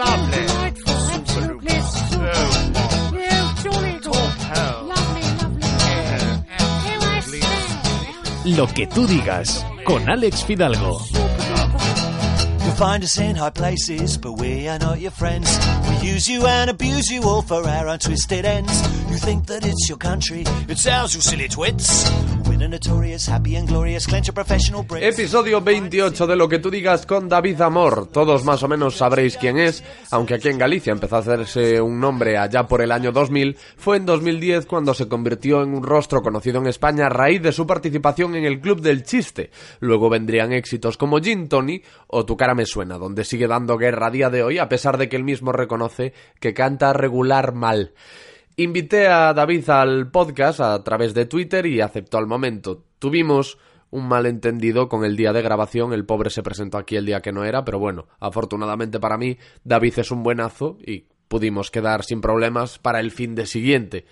lovely. Absolutely. Lo que tú digas con Alex Fidalgo. You'll find us in high places, but we are not your friends. We use you and abuse you all for our own twisted ends. You think that it's your country, it's ours, you silly twits. Episodio 28 de Lo que tú digas con David Amor. Todos más o menos sabréis quién es, aunque aquí en Galicia empezó a hacerse un nombre allá por el año 2000, fue en 2010 cuando se convirtió en un rostro conocido en España a raíz de su participación en el Club del Chiste. Luego vendrían éxitos como Gin Tony o Tu cara me suena, donde sigue dando guerra a día de hoy a pesar de que él mismo reconoce que canta regular mal. Invité a David al podcast a través de Twitter y aceptó al momento. Tuvimos un malentendido con el día de grabación, el pobre se presentó aquí el día que no era, pero bueno, afortunadamente para mí, David es un buenazo y pudimos quedar sin problemas para el fin de siguiente.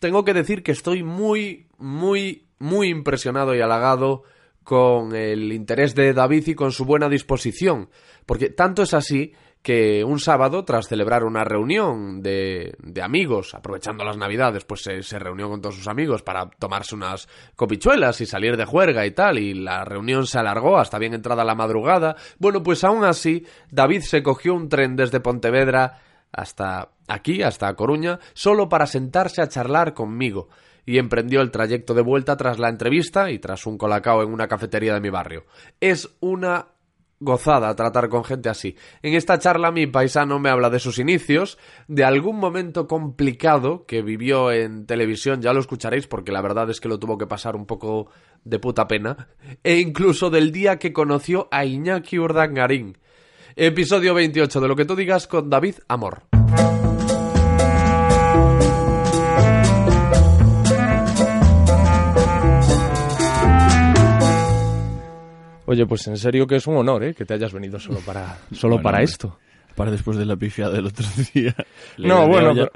Tengo que decir que estoy muy, muy, muy impresionado y halagado con el interés de David y con su buena disposición, porque tanto es así que un sábado, tras celebrar una reunión de, de amigos, aprovechando las navidades, pues se, se reunió con todos sus amigos para tomarse unas copichuelas y salir de juerga y tal, y la reunión se alargó hasta bien entrada la madrugada. Bueno, pues aún así, David se cogió un tren desde Pontevedra hasta aquí, hasta Coruña, solo para sentarse a charlar conmigo y emprendió el trayecto de vuelta tras la entrevista y tras un colacao en una cafetería de mi barrio. Es una gozada tratar con gente así. En esta charla mi paisano me habla de sus inicios, de algún momento complicado que vivió en televisión, ya lo escucharéis porque la verdad es que lo tuvo que pasar un poco de puta pena, e incluso del día que conoció a Iñaki Urdangarín. Episodio 28 de lo que tú digas con David Amor. Oye, pues en serio que es un honor, ¿eh? Que te hayas venido solo para, solo Bueno, para esto. Para después de la pifia del otro día. No, bueno, pero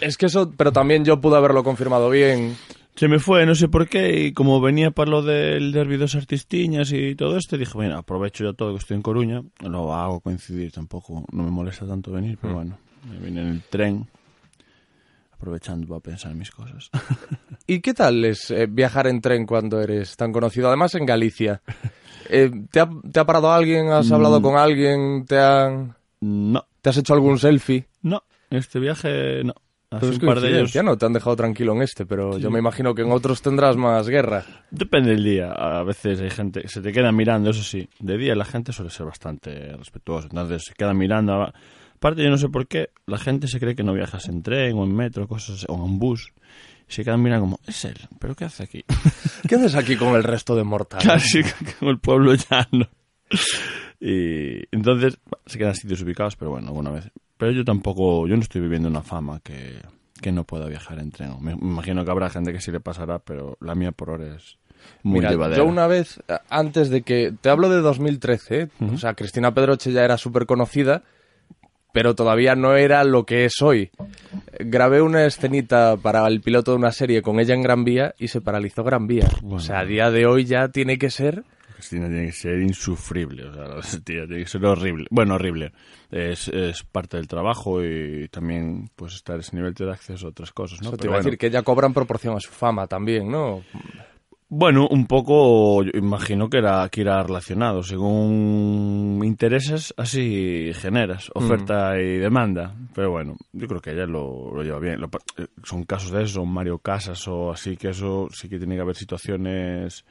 es que eso, pero también yo pude haberlo confirmado bien. Se me fue, no sé por qué, y como venía para lo del derbi dos artistiñas y todo esto, dije, bueno, aprovecho ya todo que estoy en Coruña, lo hago coincidir tampoco, no me molesta tanto venir, pero bueno, me vine en el tren, aprovechando para pensar en mis cosas. ¿Y qué tal es eh, viajar en tren cuando eres tan conocido? Además en Galicia. Eh, ¿te, ha, te ha parado alguien? ¿Has hablado con alguien? ¿Te, han, no, ¿Te has hecho algún selfie? no, este viaje no. Hace un par de ellos. coincidencia, no te han dejado tranquilo en este, pero yo me imagino que en otros tendrás más guerra. Depende del día. A veces hay gente que se te queda mirando, eso sí. De día la gente suele ser bastante respetuosa. Entonces se queda mirando. Aparte, yo no sé por qué la gente se cree que no viajas en tren o en metro cosas o en bus. Y se quedan mirando como, es él, ¿pero qué hace aquí? ¿Qué haces aquí con el resto de mortales? Casi como el pueblo llano. Y entonces se quedan sitios ubicados, pero bueno, alguna vez. Pero yo tampoco, yo no estoy viviendo una fama que, que no pueda viajar en tren. Me, imagino que habrá gente que sí le pasará, pero la mía por ahora es muy Mira, llevadera. yo una vez, antes de que... Te hablo de 2013, ¿eh? O sea, Cristina Pedroche ya era súper conocida, pero todavía no era lo que es hoy. Grabé una escenita para el piloto de una serie con ella en Gran Vía y se paralizó Gran Vía. O sea, a día de hoy ya tiene que ser... Cristina tiene que ser insufrible, o sea, tiene que ser horrible. Bueno, horrible. Es, es parte del trabajo y también pues estar ese nivel te da acceso a otras cosas, ¿no? Eso te iba a bueno. decir que ella cobra en proporción a su fama también, ¿no? Bueno, un poco, yo imagino que era que irá relacionado. Según intereses, así generas oferta y demanda. Pero bueno, yo creo que ella lo, lo lleva bien. Lo eh, son casos de eso, Mario Casas o así, que eso sí que tiene que haber situaciones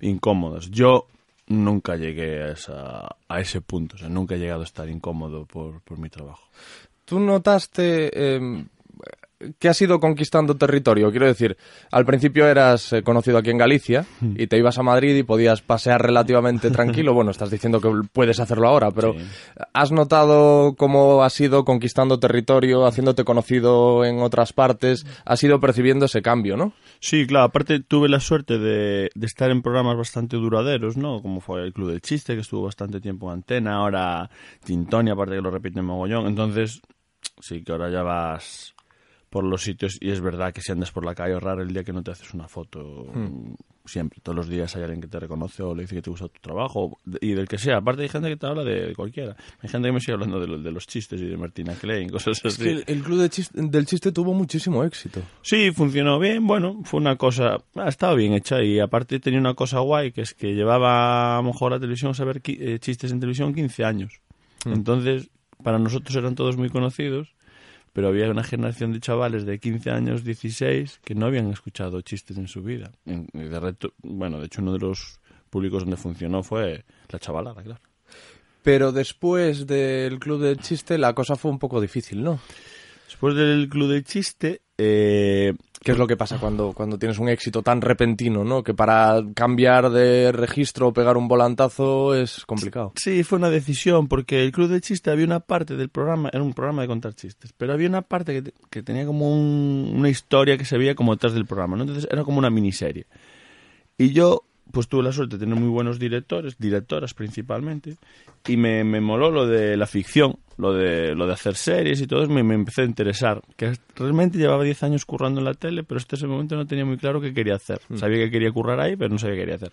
incómodas. Yo nunca llegué a, esa, a ese punto, o sea, nunca he llegado a estar incómodo por, por mi trabajo. ¿Tú notaste eh, que has ido conquistando territorio? Quiero decir, al principio eras eh, conocido aquí en Galicia y te ibas a Madrid y podías pasear relativamente tranquilo. Bueno, estás diciendo que puedes hacerlo ahora, pero Sí. ¿has notado cómo has ido conquistando territorio, haciéndote conocido en otras partes? Has ido percibiendo ese cambio, ¿no? Sí, claro, aparte tuve la suerte de, de estar en programas bastante duraderos, ¿no? Como fue el Club del Chiste, que estuvo bastante tiempo en antena, ahora Tintoni, aparte que lo repite mogollón, entonces sí que ahora ya vas por los sitios y es verdad que si andas por la calle raro el día que no te haces una foto Hmm. siempre todos los días hay alguien que te reconoce o le dice que te gusta tu trabajo y del que sea aparte hay gente que te habla de cualquiera hay gente que me sigue hablando de, lo- de los chistes y de Martina Klein cosas Es así que el, el club de chis- del chiste tuvo muchísimo éxito. Sí, funcionó bien. Bueno, fue una cosa. ah, estaba bien hecha y aparte tenía una cosa guay que es que llevaba a lo mejor a la televisión a saber qui- eh, chistes en televisión 15 años. Entonces, para nosotros eran todos muy conocidos, pero había una generación de chavales de 15 años, 16, que no habían escuchado chistes en su vida. Y de reto- bueno, de hecho, uno de los públicos donde funcionó fue la chavalada, claro. Pero después del club del chiste la cosa fue un poco difícil, ¿no? Después del Club del Chiste, eh, ¿Qué es lo que pasa cuando, cuando tienes un éxito tan repentino, ¿no? Que para cambiar de registro o pegar un volantazo es complicado. Sí, fue una decisión, porque el Club del Chiste había una parte del programa, era un programa de contar chistes, pero había una parte que, que tenía como un- una historia que se veía como detrás del programa, ¿no? Entonces era como una miniserie. Y yo, pues tuve la suerte de tener muy buenos directores, directoras principalmente, y me, me moló lo de la ficción, lo de, lo de hacer series y todo, eso, me, me empezó a interesar. Que realmente llevaba 10 años currando en la tele, pero hasta ese momento no tenía muy claro qué quería hacer. Sabía que quería currar ahí, pero no sabía qué quería hacer.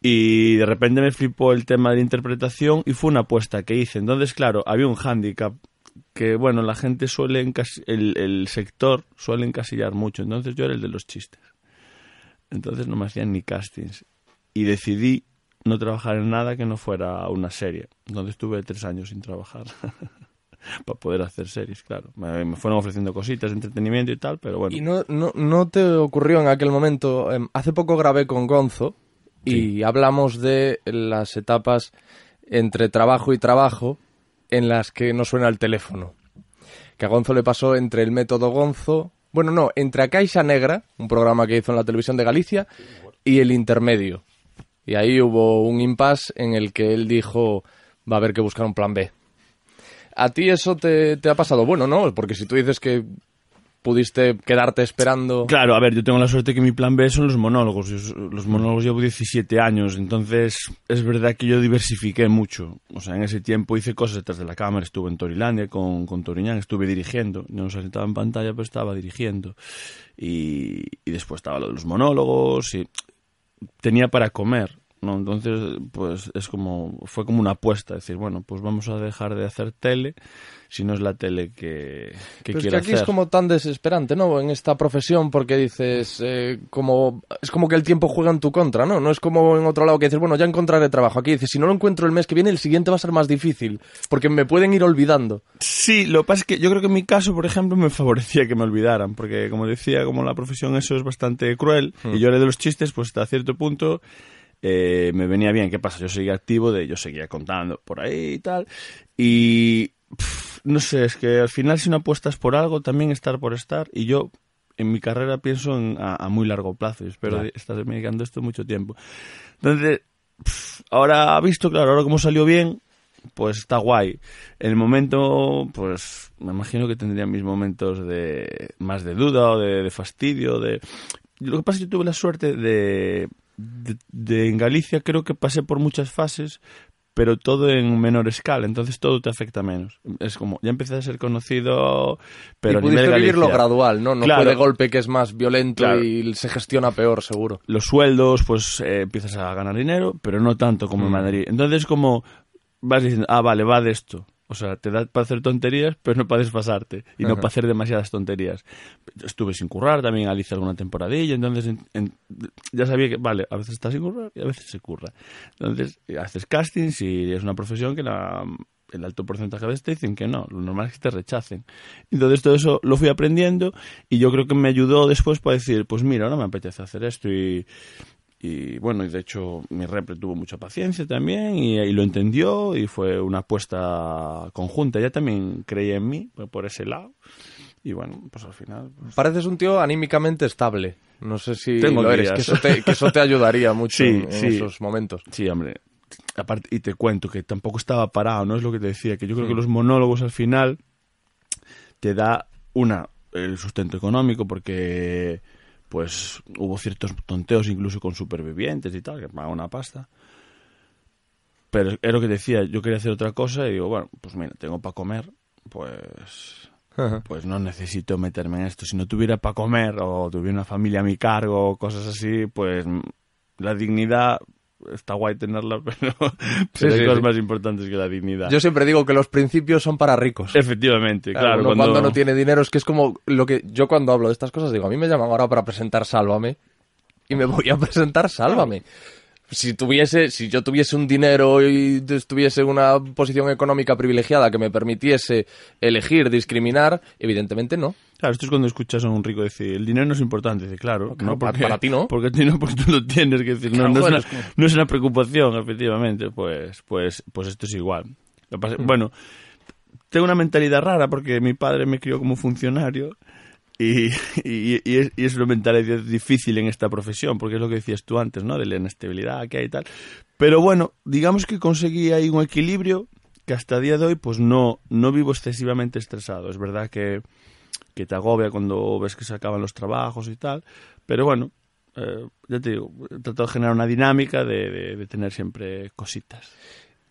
Y de repente me flipó el tema de la interpretación y fue una apuesta que hice. Entonces, claro, había un hándicap que, bueno, la gente suele, el, el sector suele encasillar mucho. Entonces yo era el de los chistes. Entonces no me hacían ni castings. Y decidí no trabajar en nada que no fuera una serie. Entonces estuve tres años sin trabajar. Para poder hacer series, claro. Me, me fueron ofreciendo cositas de entretenimiento y tal, pero bueno. ¿Y no, no, no te ocurrió en aquel momento? em, hace poco grabé con Gonzo y hablamos de las etapas entre trabajo y trabajo en las que no suena el teléfono. Que a Gonzo le pasó entre el método Gonzo, bueno, no, entre a Caixa Negra, un programa que hizo en la televisión de Galicia, y el intermedio. Y ahí hubo un impasse en el que él dijo, va a haber que buscar un plan B. ¿A ti eso te, te ha pasado? Bueno, no, porque si tú dices que pudiste quedarte esperando... Claro, a ver, yo tengo la suerte que mi plan B son los monólogos. Los monólogos llevo 17 años, entonces es verdad que yo diversifiqué mucho. O sea, en ese tiempo hice cosas detrás de la cámara, estuve en Torilandia con, con Toriñán, estuve dirigiendo. Yo no estaba en pantalla, pero estaba dirigiendo. Y, y después estaba lo de los monólogos y tenía para comer. ¿no? Entonces, pues es como, fue como una apuesta, decir, bueno, pues vamos a dejar de hacer tele si no es la tele que, que Pero es que aquí hacer. es como tan desesperante, ¿no? En esta profesión, porque dices, eh, como es como que el tiempo juega en tu contra, ¿no? No es como en otro lado que dices, bueno, ya encontraré trabajo. Aquí dices, si no lo encuentro el mes que viene, el siguiente va a ser más difícil, porque me pueden ir olvidando. Sí, lo que pasa es que yo creo que en mi caso, por ejemplo, me favorecía que me olvidaran, porque como decía, como la profesión eso es bastante cruel, y yo era de los chistes, pues hasta cierto punto eh, me venía bien. ¿Qué pasa? Yo seguía activo, de yo seguía contando por ahí y tal, y pff, no sé, es que al final si no apuestas por algo, también estar por estar, y yo en mi carrera pienso en- a, a muy largo plazo, y espero Claro. estar dedicando esto mucho tiempo. Entonces, pff, ahora visto, claro, ahora como salió bien, pues está guay. En el momento, pues me imagino que tendría mis momentos de más de duda o de, de fastidio. De... Lo que pasa es que yo tuve la suerte de, de, de en Galicia creo que pasé por muchas fases, pero todo en menor escala, entonces todo te afecta menos. Es como, ya empecé a ser conocido, pero y pudiste vivirlo gradual, ¿no? No Claro. fue de golpe que es más violento Claro. y se gestiona peor, seguro. los sueldos, pues eh, empiezas a ganar dinero, pero no tanto como en Madrid. Entonces, como vas diciendo, ah, vale, va de esto. O sea, te da para hacer tonterías, pero no para desfasarte y no Ajá. para hacer demasiadas tonterías. Estuve sin currar también, Alicia alguna temporadilla, entonces en- en- ya sabía que, vale, a veces estás sin currar y a veces se curra. Entonces, eh, haces castings y es una profesión que la, el alto porcentaje de veces te dicen que no, lo normal es que te rechacen. Entonces todo eso lo fui aprendiendo y yo creo que me ayudó después para decir, pues mira, ahora me apetece hacer esto y, y bueno, y de hecho mi repre tuvo mucha paciencia también y, y lo entendió y fue una apuesta conjunta. Ella también creía en mí por- ese lado y bueno, pues al final... pues, Pareces un tío anímicamente estable. No sé si Tengo lo eres, que eso te, que eso te ayudaría mucho Sí, en, sí. esos momentos. Sí, hombre. Aparte, y te cuento que tampoco estaba parado, ¿no? Es lo que te decía, que yo creo que los monólogos al final te da una el sustento económico porque pues hubo ciertos tonteos incluso con supervivientes y tal, que pagan una pasta. Pero es lo que decía, yo quería hacer otra cosa y digo, bueno, pues mira, tengo para comer, pues pues no necesito meterme en esto. Si no tuviera para comer o tuviera una familia a mi cargo o cosas así, pues la dignidad está guay tenerla, pero, pero hay sí, cosas sí. más importantes que la dignidad. Yo siempre digo que los principios son para ricos. Efectivamente, claro. uno cuando... no tiene dinero es que es como lo que yo cuando hablo de estas cosas digo, a mí me llaman ahora para presentar Sálvame y me voy a presentar Sálvame. Si tuviese, si yo tuviese un dinero y estuviese en una posición económica privilegiada que me permitiese elegir, discriminar, evidentemente no. Claro, esto es cuando escuchas a un rico decir, el dinero no es importante. Dice, claro, Claro, no, porque, para ti no. Porque, no, porque tú lo tienes que decir. No, Claro, no, es una, no es una preocupación, efectivamente. Pues, pues, pues esto es igual. Lo que pasa- Mm. Bueno, tengo una mentalidad rara porque mi padre me crió como funcionario y, y, es, y es una mentalidad difícil en esta profesión, porque es lo que decías tú antes, ¿no? De la inestabilidad que hay y tal. Pero bueno, digamos que conseguí ahí un equilibrio que hasta día de hoy pues no, no vivo excesivamente estresado. Es verdad que, que te agobia cuando ves que se acaban los trabajos y tal, pero bueno, eh, ya te digo, trato de generar una dinámica de, de- de tener siempre cositas.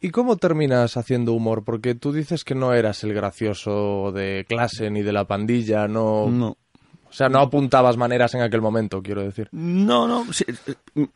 ¿Y cómo terminas haciendo humor? Porque tú dices que no eras el gracioso de clase ni de la pandilla, no... No. O sea, no apuntabas maneras en aquel momento, quiero decir. No, no, sí, eh,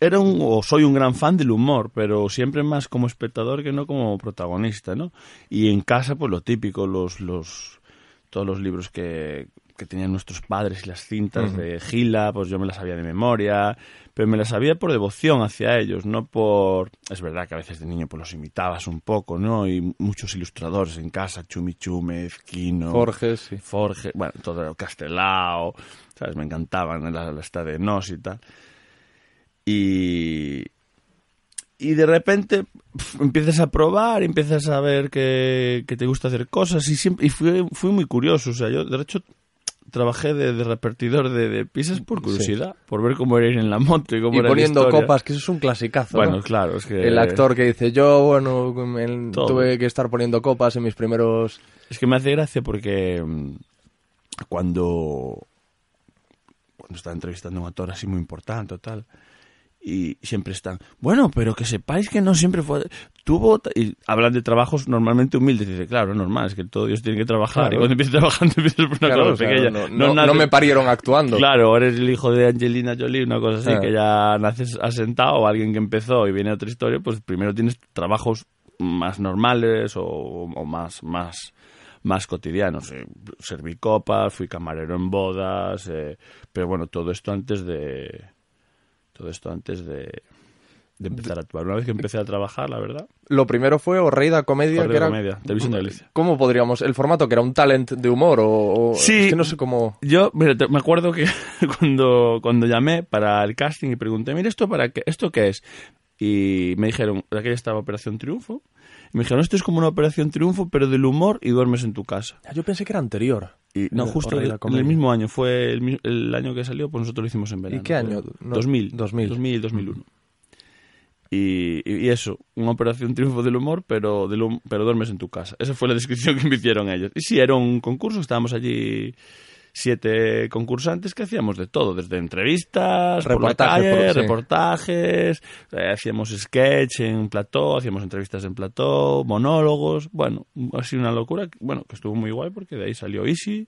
era un, o soy un gran fan del humor, pero siempre más como espectador que no como protagonista, ¿no? Y en casa, pues lo típico, los, los, todos los libros que, que tenían nuestros padres y las cintas de Gila, pues yo me las sabía de memoria, pero me las sabía por devoción hacia ellos, no por... Es verdad que a veces de niño pues los imitabas un poco, ¿no? Y muchos ilustradores en casa, Chumi Chúmez, Quino... Jorge, sí. Forge, bueno, todo el Castelao, ¿sabes? Me encantaban la, la esta de Nos y tal. Y, y de repente pf, empiezas a probar, empiezas a ver que, que te gusta hacer cosas y, siempre, y fui, fui muy curioso. O sea, yo de hecho trabajé de, de repartidor de, de pizzas por curiosidad, por ver cómo era ir en la moto y cómo Y era poniendo copas, que eso es un clasicazo, Bueno, ¿no? claro, es que... El actor que dice, yo, bueno, tuve que estar poniendo copas en mis primeros... Es que me hace gracia porque mm, cuando, cuando está entrevistando a un actor así muy importante o tal, y siempre están, bueno, pero que sepáis que no siempre fue... Tuvo... ta-", Y hablan de trabajos normalmente humildes. Dice, claro, es normal, es que todos ellos tienen que trabajar. Claro. Y cuando empiezas trabajando, empiezas por una Claro, cosa o sea, pequeña. no, no- naces- no me parieron actuando. Claro, eres el hijo de Angelina Jolie, una cosa así, Ah. que ya naces asentado, o alguien que empezó y viene otra historia, pues primero tienes trabajos más normales o, o más, más, más cotidianos. Eh, Serví copas, fui camarero en bodas, eh, pero bueno, todo esto antes de... Todo esto antes de, de empezar a actuar. Una vez que empecé a trabajar, la verdad, Lo primero fue Orreida Comedia, que era... Comedia, Televisión de Galicia. ¿Cómo podríamos...? El formato que era un talent de humor o... o- Sí. Es que no sé cómo... Yo, mira, te- me acuerdo que cuando, cuando llamé para el casting y pregunté, mira, ¿esto para qué? ¿Esto qué es? Y me dijeron, aquí estaba Operación Triunfo. Y me dijeron, esto es como una Operación Triunfo, pero del humor y duermes en tu casa. Ah, Yo pensé que era anterior. Y no, justo el, Comedia. el mismo año, fue el, el año que salió, pues nosotros lo hicimos en verano. qué año? No, 2000. 2000. 2000, 2001. Y, y eso, una operación triunfo del humor, pero, del pero duermes en tu casa. Esa fue la descripción que me hicieron ellos. Y sí, era un concurso, estábamos allí siete concursantes que hacíamos de todo, desde entrevistas, por Reportajes, calle, por- sí. reportajes, eh, hacíamos sketch en plató, hacíamos entrevistas en plató, monólogos, bueno, ha sido una locura, bueno, que estuvo muy guay porque de ahí salió Easy,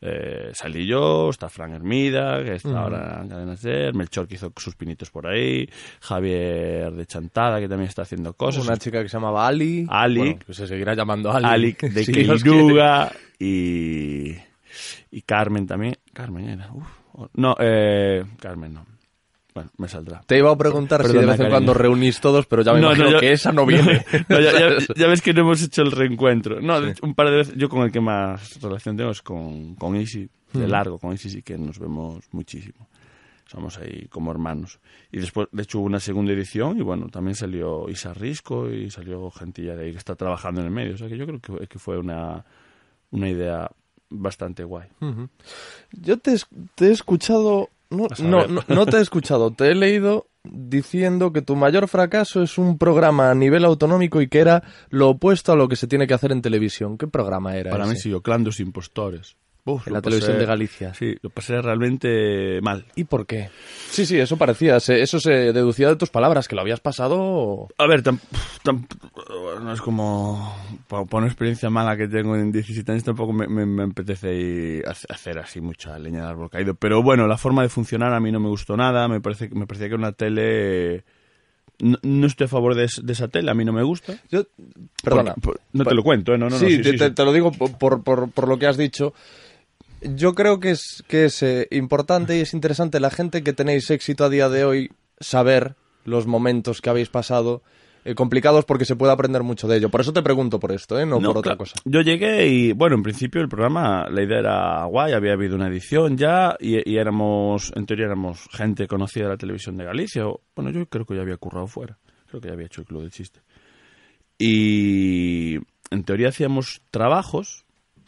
eh, salí yo, está Fran Hermida, que está ahora en Cadena Ser, Melchor que hizo sus pinitos por ahí, Javier de Chantada, que también está haciendo cosas, Una chica que se llamaba Ali. Ali. Bueno, que se seguirá llamando Ali. De Si y, y Carmen también. Carmen era. uf, no, eh, Carmen no. Bueno, me saldrá. Te iba a preguntar si de Perdona, vez en cuando reunís todos, pero ya me imagino yo- que esa no viene. no, ya, ya- ya ves que no hemos hecho el reencuentro. No, hecho, un par de veces. Yo con el que más relación tengo es con, con Isi, de largo. Con Isi sí que nos vemos muchísimo. Somos ahí como hermanos. Y después, de hecho, hubo una segunda edición y bueno, también salió Isa Risco y salió gentilla de ahí que está trabajando en el medio. O sea que yo creo que, que fue una, una idea bastante guay. Yo te, he escuchado... No, no, no, no te he escuchado, te he leído diciendo que tu mayor fracaso es un programa a nivel autonómico y que era lo opuesto a lo que se tiene que hacer en televisión. ¿Qué programa era Para mí sí, Oclandos Impostores. Uf, en la televisión pasé- de Galicia. Sí, lo pasé realmente mal. ¿Y por qué? Sí, sí, eso parecía. se- eso se deducía de tus palabras, que lo habías pasado. A ver, tam- tam- no es como por, por una experiencia mala que tengo en 17 años tampoco me, me- me apetece ir a hace- hacer así mucha leña de árbol caído. Pero bueno, la forma de funcionar a mí no me gustó nada. Me parece que me parecía que una tele no, no estoy a favor de, de esa tele, a mí no me gusta. Yo, perdona. Porque- por- no te lo cuento, ¿eh? No, no, no, sí, sí, te, sí, te- sí. te lo digo por, por, por lo que has dicho. Yo creo que es, que es eh, importante y es interesante la gente que tenéis éxito a día de hoy saber los momentos que habéis pasado eh, complicados porque se puede aprender mucho de ello. Por eso te pregunto por esto, ¿eh? no, por otra cosa. Yo llegué y, bueno, en principio el programa, la idea era guay, había habido una edición ya y, y éramos, en teoría éramos gente conocida de la televisión de Galicia. O, bueno, yo creo que ya había currado fuera, creo que ya había hecho el Club del Chiste. Y en teoría hacíamos trabajos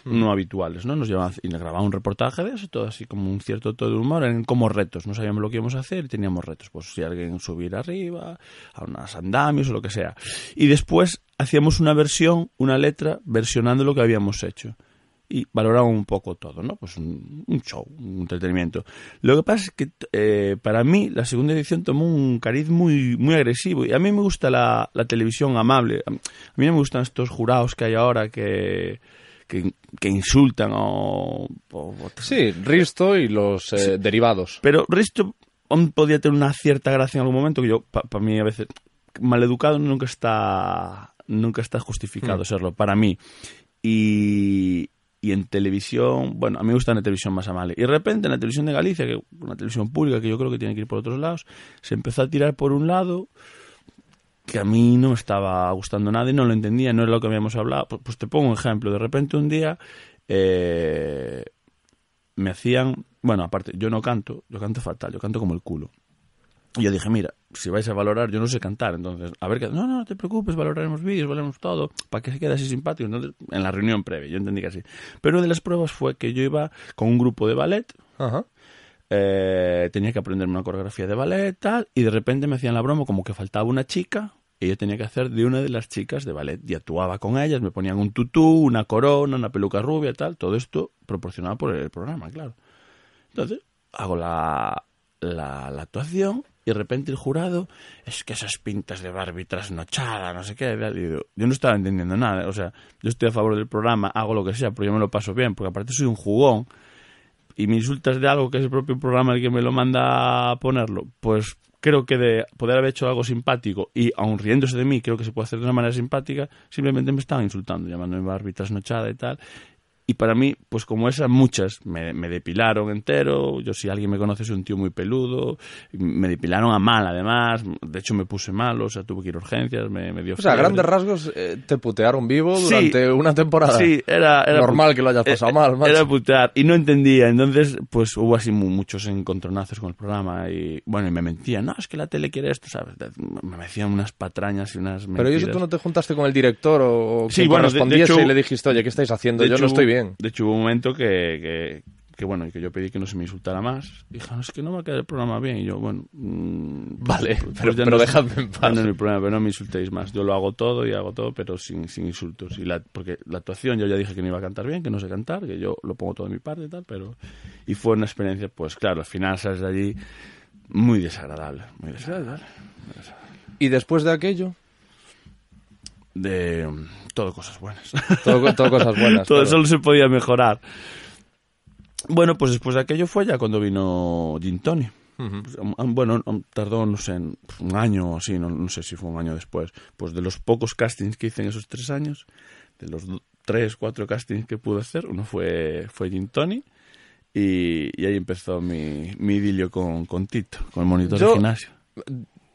no habituales, ¿no? Nos llevaban y nos grababan un reportaje de eso, todo así como un cierto todo de humor, eran como retos, no sabíamos lo que íbamos a hacer y teníamos retos, pues si alguien subir arriba, a unas andamios o lo que sea. Y después hacíamos una versión, una letra, versionando lo que habíamos hecho. Y valoraban un poco todo, ¿no? Pues un, show, un entretenimiento. Lo que pasa es que eh, para mí la segunda edición tomó un cariz muy, muy agresivo. Y a mí me gusta la, televisión amable. A mí me gustan estos jurados que hay ahora que, que, que insultan o, Sí, Risto y los eh, derivados. pero Risto podía tener una cierta gracia en algún momento que yo, para mí a veces, maleducado nunca está, nunca está justificado serlo, para mí. Y, y en televisión, bueno, a mí me gusta la televisión más amable. Y de repente en la televisión de Galicia, que una televisión pública que yo creo que tiene que ir por otros lados, se empezó a tirar por un lado que a mí no me estaba gustando nada y no lo entendía, no era lo que habíamos hablado. Pues, pues te pongo un ejemplo. De repente un día eh, me hacían, bueno, aparte, yo no canto, yo canto fatal, yo canto como el culo. Y yo dije, mira, si vais a valorar, yo no sé cantar, entonces, a ver no, no, no te preocupes, valoraremos vídeos, valoraremos todo, para que se quede así simpático. Entonces, en la reunión previa, yo entendí que así. Pero una de las pruebas fue que yo iba con un grupo de ballet, Ajá. Eh, tenía que aprenderme una coreografía de ballet, tal, y de repente me hacían la broma como que faltaba una chica, y yo tenía que hacer de una de las chicas de ballet, y actuaba con ellas, me ponían un tutú, una corona, una peluca rubia, tal, todo esto proporcionado por el programa, claro. Entonces, hago la, la, actuación y de repente el jurado, es que esas pintas de Barbie trasnochada, no sé qué, tal", y yo, yo no estaba entendiendo nada, o sea, yo estoy a favor del programa, hago lo que sea, pero yo me lo paso bien, porque aparte soy un jugón, y me insultas de algo que es el propio programa el que me lo manda a ponerlo, pues creo que de poder haber hecho algo simpático y aun riéndose de mí, creo que se puede hacer de una manera simpática, simplemente me estaban insultando, llamándome Barbie trasnochada y tal. Y para mí, pues como esas muchas, me, me depilaron entero. Yo, si alguien me conoce, soy un tío muy peludo. Me depilaron a mal, además. De hecho, me puse mal, o sea, tuve que ir a urgencias, me, me dio O sea, a fiebre. grandes rasgos eh, te putearon vivo Sí. durante una temporada. Sí, era, era Normal que lo hayas pasado eh, mal, macho. Era putear. Y no entendía. Entonces, pues hubo así mu- muchos encontronazos con el programa. Y bueno, y me mentían. No, es que la tele quiere esto, ¿sabes? Me decían unas patrañas y unas Pero ¿y eso mentiras. tú no te juntaste con el director o, o Sí, bueno, de- hecho- y le dijiste, oye, ¿qué estáis haciendo? Yo hecho, no estoy hubo- bien. De hecho, hubo un momento que, que, que, bueno, y que yo pedí que no se me insultara más. Dije, no, es que no va a quedar el programa bien. Y yo, bueno, mm, Vale, pues pero- ya pero no dejadme en paz. No es mi problema, pero no me insultéis más. Yo lo hago todo y hago todo, pero sin, sin insultos. Y la, porque la actuación, yo ya dije que no iba a cantar bien, que no sé cantar, que yo lo pongo todo de mi parte y tal, pero... Y fue una experiencia, pues claro, al final sales de allí muy desagradable, muy desagradable. Y después de aquello, De todo cosas buenas. todo, todo cosas buenas. Todo claro. solo se podía mejorar. Bueno, pues después de aquello fue ya cuando vino Gin Tony. Pues, bueno, tardó, no sé, en- un año o así, no, no sé si fue un año después. Pues de los pocos castings que hice en esos tres años, de los tres, cuatro castings que pude hacer, uno fue, fue Gin Tony. Y, y ahí empezó mi, mi idilio con, con Tito, con el monitor Yo- de gimnasio.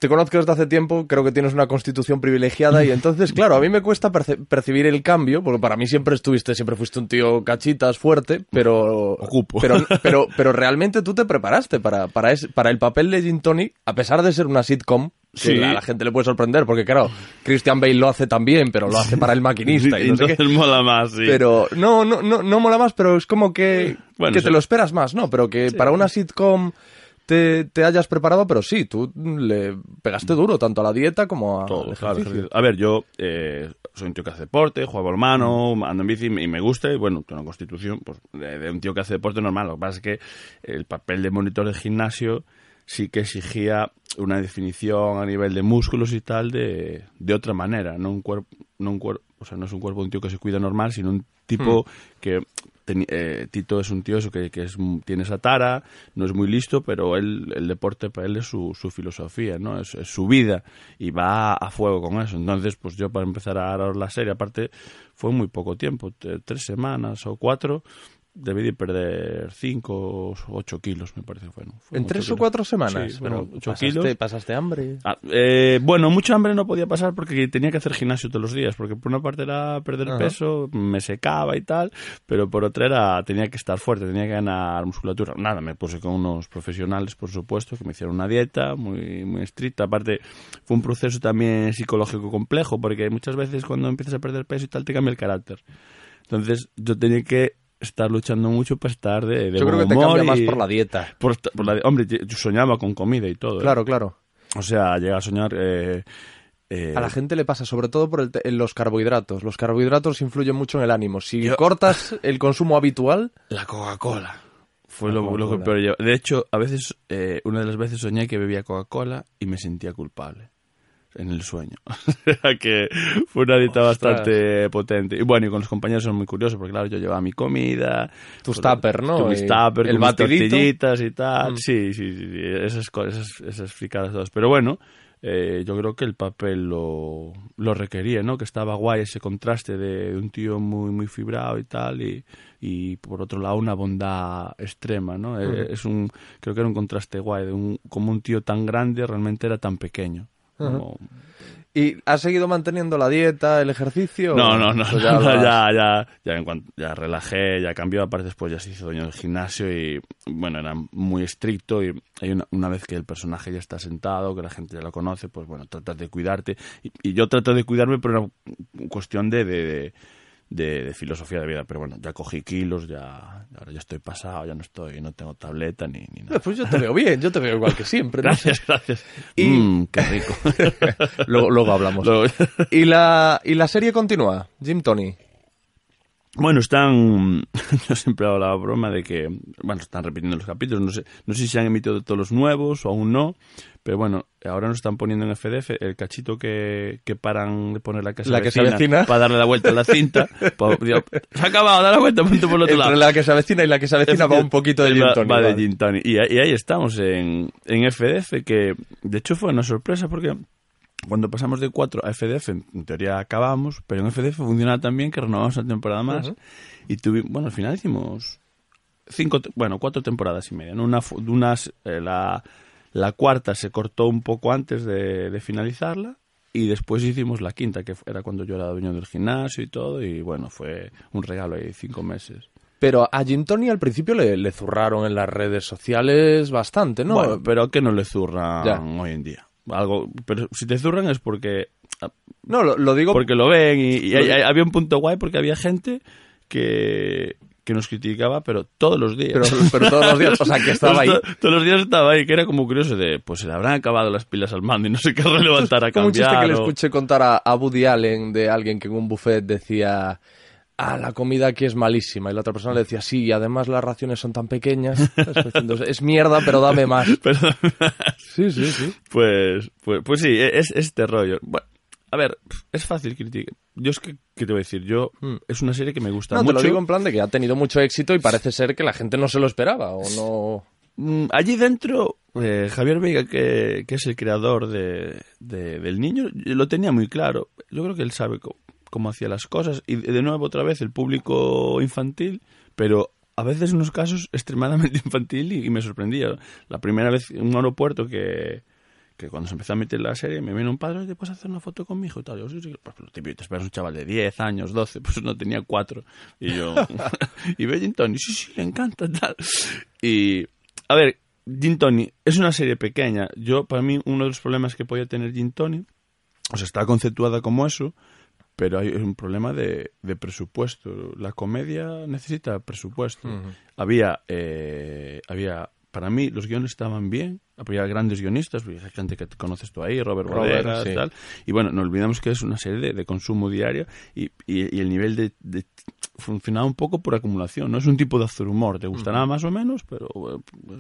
Te conozco desde hace tiempo, creo que tienes una constitución privilegiada y entonces, claro, a mí me cuesta percibir el cambio, porque para mí siempre estuviste, siempre fuiste un tío cachitas, fuerte, pero... Ocupo. Pero, pero, pero realmente tú te preparaste para, para, ese- para el papel de Gin Tony, a pesar de ser una sitcom, que Sí. a la gente le puede sorprender, porque claro, Christian Bale lo hace también, pero lo hace para el maquinista y no sé qué. Entonces mola más, sí. Pero no, no, no, no mola más, pero es como que, Bueno, que sí. te lo esperas más, ¿no? Pero que para una sitcom te, te hayas preparado, pero sí, tú le pegaste duro tanto a la dieta como a Todo, claro. A ver, yo eh, soy un tío que hace deporte, juego al mano, ando en bici y me gusta. Y bueno, tengo una constitución pues, de, de un tío que hace deporte normal. Lo que pasa es que el papel de monitor de gimnasio sí que exigía una definición a nivel de músculos y tal de, de otra manera. No un cuerpo, no un cuerpo, o sea, no es un cuerpo de un tío que se cuida normal, sino un tipo que teni- eh, Tito es un tío eso que, que tiene esa tara, no es muy listo, pero él, el deporte para él es su, su filosofía, ¿no? Es, es su vida y va a fuego con eso. Entonces, pues yo para empezar a dar la serie, aparte, fue muy poco tiempo, tres semanas o cuatro, debí de perder cinco o ocho kilos, me parece. Bueno, En fueron tres ocho o cuatro semanas. Sí, ocho pasaste, kilos. pasaste hambre. Ah, eh, bueno, mucho hambre no podía pasar porque tenía que hacer gimnasio todos los días, porque por una parte era perder Ajá. peso, me secaba y tal, pero por otra era tenía que estar fuerte, tenía que ganar musculatura. Nada, me puse con unos profesionales, por supuesto, que me hicieron una dieta muy muy estricta. Aparte, fue un proceso también psicológico complejo, porque muchas veces cuando empiezas a perder peso y tal te cambia el carácter. Entonces, yo tenía que estar luchando mucho para estar de, de Yo creo que te cambia más y- por la dieta. por esta- por la- hombre, yo soñaba con comida y todo. ¿eh? Claro, claro. O sea, llega a soñar. Eh, eh, A la gente le pasa sobre todo por el te- los carbohidratos. Los carbohidratos influyen mucho en el ánimo. Si Yo- cortas el consumo habitual, La Coca-Cola. Fue La lo, lo que peor llevo. De hecho, a veces, eh, una de las veces soñé que bebía Coca-Cola y me sentía culpable. En el sueño. O sea que fue una dieta Ostras. bastante potente. Y bueno, y con los compañeros son muy curiosos porque, claro, yo llevaba mi comida. Tus pues, tupper, ¿no? Mis tupper, el con mis tortillitas y tal. Mm. Sí, sí, sí, sí, Esas, esas, esas fricadas todas. Pero bueno, eh, yo creo que el papel lo, lo requería, ¿no? Que estaba guay ese contraste de un tío muy, muy fibrado y tal, y, y por otro lado una bondad extrema, ¿no? Eh, Es un, creo que era un contraste guay, de un, como un tío tan grande realmente era tan pequeño. Como- ¿y has seguido manteniendo la dieta, el ejercicio? No, no, no, ya, ya, ya, ya, en cuanto- ya relajé, ya cambió, aparte después ya se hizo dueño del gimnasio y bueno, era muy estricto y hay una, una vez que el personaje ya está sentado, que la gente ya lo conoce, pues bueno, tratas de cuidarte y, y yo trato de cuidarme por una cuestión de, de, de, de- de filosofía de vida, pero bueno, ya cogí kilos, ya, ahora ya estoy pasado, ya no estoy, no tengo tableta ni, ni nada. Pues yo te veo bien, yo te veo igual que siempre. ¿no? Gracias, gracias. Y- Mm, qué rico. luego, luego hablamos. Luego- ¿Y, la, ¿Y la serie continúa? Jim Tony. Bueno, están. Yo siempre hago la broma de que. Bueno, están repitiendo los capítulos. No sé, no sé si se han emitido todos los nuevos o aún no. Pero bueno, ahora nos están poniendo en FDF el cachito que, que paran de poner la casa La que se avecina. para darle la vuelta a la cinta. Digo, se ha acabado, da la vuelta, punto por el otro Entre lado. la que se avecina y la que se avecina va un poquito de Va- de. Gin. Y, ahí- y ahí estamos en, en FDF, que de hecho fue una sorpresa porque cuando pasamos de 4 a FDF, en, teoría acabamos, pero en FDF funcionaba tan bien que renovamos una temporada más. Y tuvimos, bueno, al final hicimos cinco, bueno, cuatro temporadas y media. ¿no? Una, unas, eh, la, la cuarta se cortó un poco antes de, de finalizarla. Y después hicimos la quinta, que era cuando yo era dueño del gimnasio y todo. Y bueno, fue un regalo ahí, cinco meses. Pero a Jim Tony al principio le, le zurraron en las redes sociales bastante, ¿no? Bueno, pero que no le zurran Ya. hoy en día. Algo, pero si te zurran es porque no, lo, lo digo porque lo ven y, y Lo hay- había un punto guay porque había gente que, que nos criticaba, pero todos los días. pero, pero todos los días, o sea, que estaba ahí. To- Todos los días estaba ahí, que era como curioso de, pues se le habrán acabado las pilas al mando y no sé qué levantar a Como un chiste cambiar. que le escuché contar a, a Woody Allen de alguien que en un buffet decía ah, la comida aquí es malísima. Y la otra persona le decía, sí, y además las raciones son tan pequeñas. ¿sabes? Diciendo, es mierda, pero dame más. Pero- Sí, sí, sí. pues, pues, pues sí, es, es este rollo. Bueno, a ver, es fácil criticar. Yo es que, ¿qué te voy a decir? Yo, Hmm. es una serie que me gusta No, te mucho. lo digo en plan de que ha tenido mucho éxito y parece ser que la gente no se lo esperaba o no... Mm, Allí dentro, eh, Javier Veiga, que, que es el creador de, de- del niño, lo tenía muy claro. Yo creo que él sabe co- cómo hacía las cosas. Y de nuevo, otra vez, el público infantil, pero a veces en unos casos extremadamente infantil y, y me sorprendía. La primera vez en un aeropuerto que, que cuando se empezó a meter la serie, me vino un padre, ¿te puedes hacer una foto con mi hijo? Y tal. Yo, sí, sí. Pues, típico, te esperas un chaval de 10 años, 12, pues no tenía 4. Y yo, y ve Gin Tony, sí, sí, le encanta, tal. Y, a ver, Gin Tony es una serie pequeña. Yo, para mí, uno de los problemas que podía tener Gin Tony, o sea, está conceptuada como eso, pero hay un problema de, de presupuesto. La comedia necesita presupuesto. Había, eh, había para mí los guiones estaban bien, había grandes guionistas, gente que conoces tú ahí, Robert Robert, Bodegas, sí. tal, y bueno, no olvidamos que es una serie de, de consumo diario y, y- y el nivel de, de- funcionaba un poco por acumulación, no es un tipo de hacer humor, te gustará más o menos, pero pues,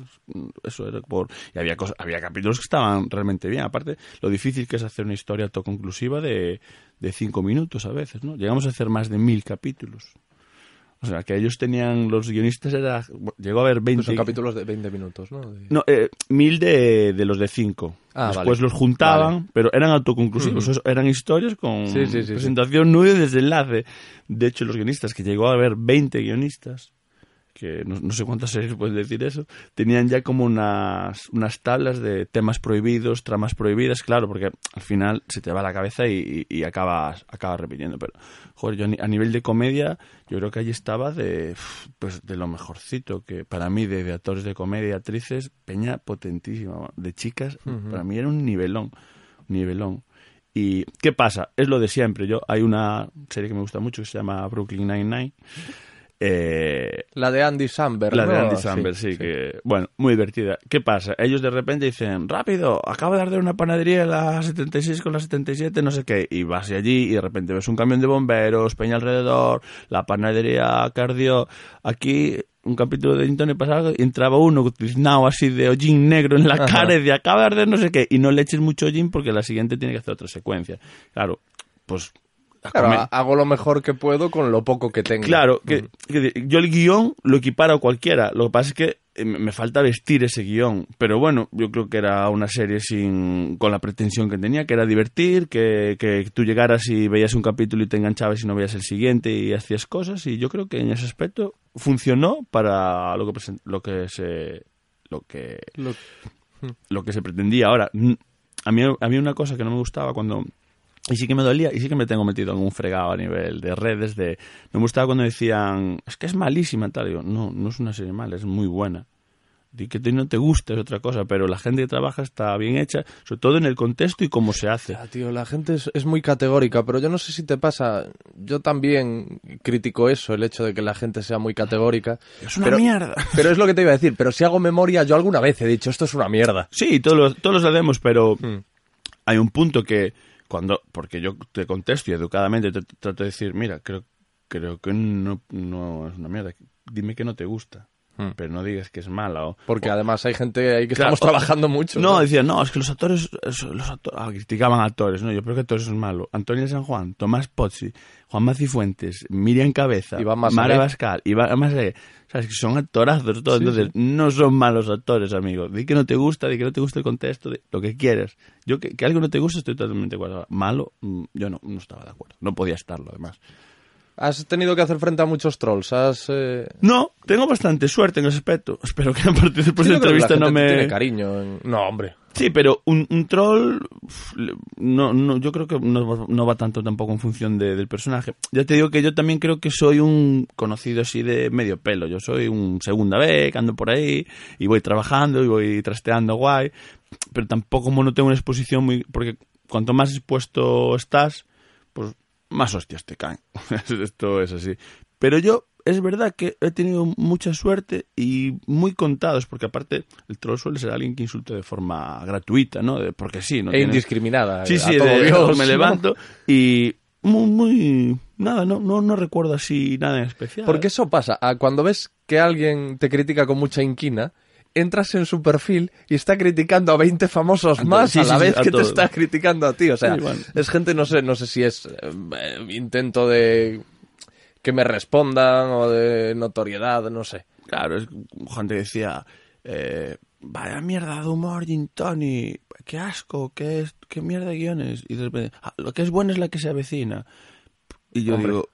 eso era por... Y había, cosas, había capítulos que estaban realmente bien, aparte lo difícil que es hacer una historia autoconclusiva de, de cinco minutos a veces, ¿no? Llegamos a hacer más de mil capítulos. O sea, que ellos tenían, los guionistas era, llegó a haber 20... Pues son capítulos de 20 minutos, ¿no? De- No, eh, mil de, de los de cinco. Ah, Después vale. los juntaban, Vale. pero eran autoconclusivos. Eso Eran historias con Sí, sí, sí, sí. presentación, nudo y desenlace. De hecho, los guionistas, que llegó a haber 20 guionistas, que no, no sé cuántas series pueden decir eso, tenían ya como unas, unas tablas de temas prohibidos, tramas prohibidas, claro, porque al final se te va la cabeza y, y- y acabas, acabas repitiendo. Pero, joder, yo a ni- a nivel de comedia, yo creo que allí estaba de, pues, de lo mejorcito, que para mí, de, de actores de comedia actrices, peña potentísima. De chicas, para mí era un nivelón, un nivelón. ¿Y qué pasa? Es lo de siempre. Yo Hay una serie que me gusta mucho que se llama Brooklyn Nine-Nine. Eh, La de Andy Samberg, la de. Andy Samberg, sí, que, bueno, muy divertida. ¿Qué pasa? Ellos de repente dicen, rápido, acabo de arder una panadería la 76 con la 77, no sé qué, y vas allí y de repente ves un camión de bomberos, peña alrededor, la panadería cardio, aquí un capítulo de Antonio pasado entraba uno tiznado así de hollín negro en la Ajá. cara y de acaba de arder no sé qué, y no le eches mucho hollín porque la siguiente tiene que hacer otra secuencia. Claro, pues... Claro, hago lo mejor que puedo con lo poco que tengo. Claro, que, que yo el guion lo equiparo a cualquiera. Lo que pasa es que eh, me falta vestir ese guion. Pero bueno, yo creo que era una serie sin con la pretensión que tenía, que era divertir, que, que tú llegaras y veías un capítulo y te enganchabas y no veías el siguiente y hacías cosas. Y yo creo que en ese aspecto funcionó para lo que, lo que se... Lo que, Lo- lo que se pretendía. Ahora, a mí, a mí una cosa que no me gustaba cuando... Y sí que me dolía, y sí que me tengo metido en un fregado a nivel de redes, de... No me gustaba cuando decían, es que es malísima, tal. Digo, no, no es una serie mala, es muy buena. Di que te- no te gusta es otra cosa, pero la gente que trabaja está bien hecha, sobre todo en el contexto y cómo se hace. Tío, la gente es, es muy categórica, pero yo no sé si te pasa. Yo también critico eso, el hecho de que la gente sea muy categórica. Es una pero, mierda. Pero es lo que te iba a decir, pero si hago memoria, yo alguna vez he dicho, esto es una mierda. Sí, todos lo, todos lo sabemos, pero Hmm. hay un punto que cuando, porque yo te contesto y educadamente te trato de decir, mira, creo, creo que no, no es una mierda, dime que no te gusta, Hmm. pero no digas que es mala o... Porque además hay gente ahí que Claro, estamos trabajando mucho. No, decían, no, es que los actores, los actores, ah, criticaban a actores, no, yo creo que actores son malos. Antonio San Juan, Tomás Pozzi, Juan Macifuentes, Miriam Cabeza, Iván. Mara Bascal, Iván Massagué, sabes que son actorazos todos, Sí, entonces no son malos actores, amigo. Di que no te gusta, di que no te gusta el contexto, lo que quieras. Yo que, que algo no te gusta estoy totalmente de acuerdo. Malo, mm, yo no, no estaba de acuerdo. No podía estarlo, además. Has tenido que hacer frente a muchos trolls. Has. eh, No, tengo bastante suerte en ese aspecto. Espero que a partir después sí, de que la entrevista no me... Tiene cariño. en- No, hombre. Sí, pero un, un troll, no, no, yo creo que no, va- no va tanto tampoco en función de- del personaje. Ya te digo que yo también creo que soy un conocido así de medio pelo. Yo soy un segunda vez, que ando por ahí y voy trabajando y voy trasteando guay. Pero tampoco como no tengo una exposición muy... Porque cuanto más expuesto estás, pues más hostias te caen. Esto es así. Pero yo, es verdad que he tenido mucha suerte y muy contados, porque aparte el troll suele ser alguien que insulte de forma gratuita, ¿no? De- porque sí, ¿no? e Tiene- indiscriminada. Sí, a sí, todo de- Dios, me levanto y muy, muy... Nada, no, no, no recuerdo así nada en especial. Porque eso pasa. Cuando ves que alguien te critica con mucha inquina, entras en su perfil y está criticando a 20 famosos más sí, a la sí, sí, vez a que te está criticando a ti. O sea, bueno. es gente, no sé, no sé si es eh, intento de que me respondan o de notoriedad, no sé. Claro, es gente decía, eh, vaya mierda de humor, Gin Tony, qué asco, qué, es, qué mierda de guiones. Y de repente, "Ah, lo que es bueno es la que se avecina. Y yo Hombre. digo,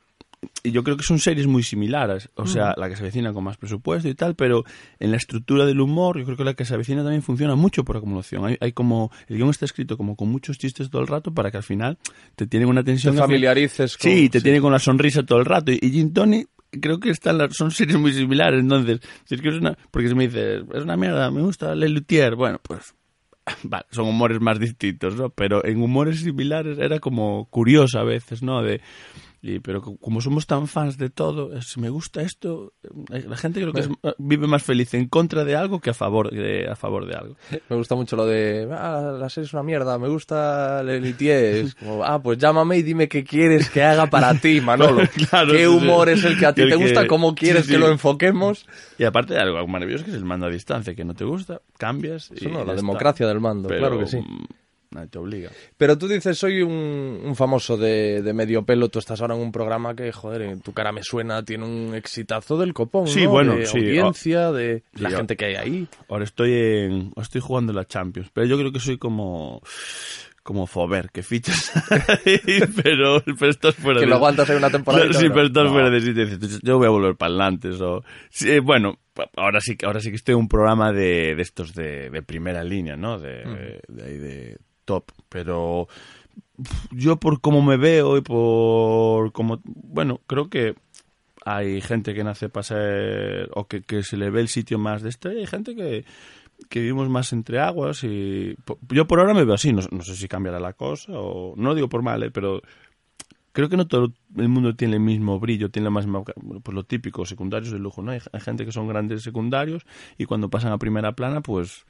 yo creo que son series muy similares, o sea, Mm. la que se avecina con más presupuesto y tal, pero en la estructura del humor, yo creo que la que se avecina también funciona mucho por acumulación. Hay, hay como, el guion está escrito como con muchos chistes todo el rato para que al final te tienen una Te tensión. fin- familiarices con... Sí, te tiene con la sonrisa todo el rato. Y, y Gin Tony, creo que están las, son series muy similares. Entonces, si es que es una. Porque si me dices, es una mierda, me gusta Le Luthier, bueno, pues. Vale, son humores más distintos, ¿no? Pero en humores similares era como curioso a veces, ¿no? De. Y, pero co- como somos tan fans de todo, eh, si me gusta esto, eh, la gente creo que es- vive más feliz en contra de algo que a favor de, a favor de algo. Me gusta mucho lo de, ah, la serie es una mierda, me gusta Lelitier. Es como, ah, pues llámame y dime qué quieres que haga para ti, Manolo. Claro, ¿Qué sí, sí. humor es el que a ti El te gusta? ¿Cómo quieres sí, que lo enfoquemos? Y aparte de algo maravilloso que es el mando a distancia, que no te gusta, cambias. Eso y no, la está. democracia del mando, Pero, claro que sí. mm, Nadie te obliga. Pero tú dices, soy un, un famoso de, de medio pelo, tú estás ahora en un programa que, joder, en tu cara me suena, tiene un exitazo del copón, Sí, ¿no? bueno, de sí, audiencia, de sí, la gente que hay ahí. Ahora estoy en, estoy jugando la Champions, pero yo creo que soy como como Fover, que fichas ahí, pero, pero estás fuera Que de lo aguantas ahí una temporada sí, tal, pero ¿no? estás No. fuera de sitio y dices, yo voy a volver para adelante. o sí, eh, bueno, ahora sí, que- ahora sí que estoy en un programa de, de estos de, de primera línea, ¿no? De, de ahí de top, pero yo por cómo me veo y por cómo, bueno, creo que hay gente que nace para ser, o que, se le ve el sitio más de este, y hay gente que, que vivimos más entre aguas y yo por ahora me veo así, no, sé si cambiará la cosa o no lo digo por mal, eh, pero creo que no todo el mundo tiene el mismo brillo, tiene la misma, pues lo típico, secundarios de lujo, ¿no? Hay gente que son grandes secundarios y cuando pasan a primera plana, pues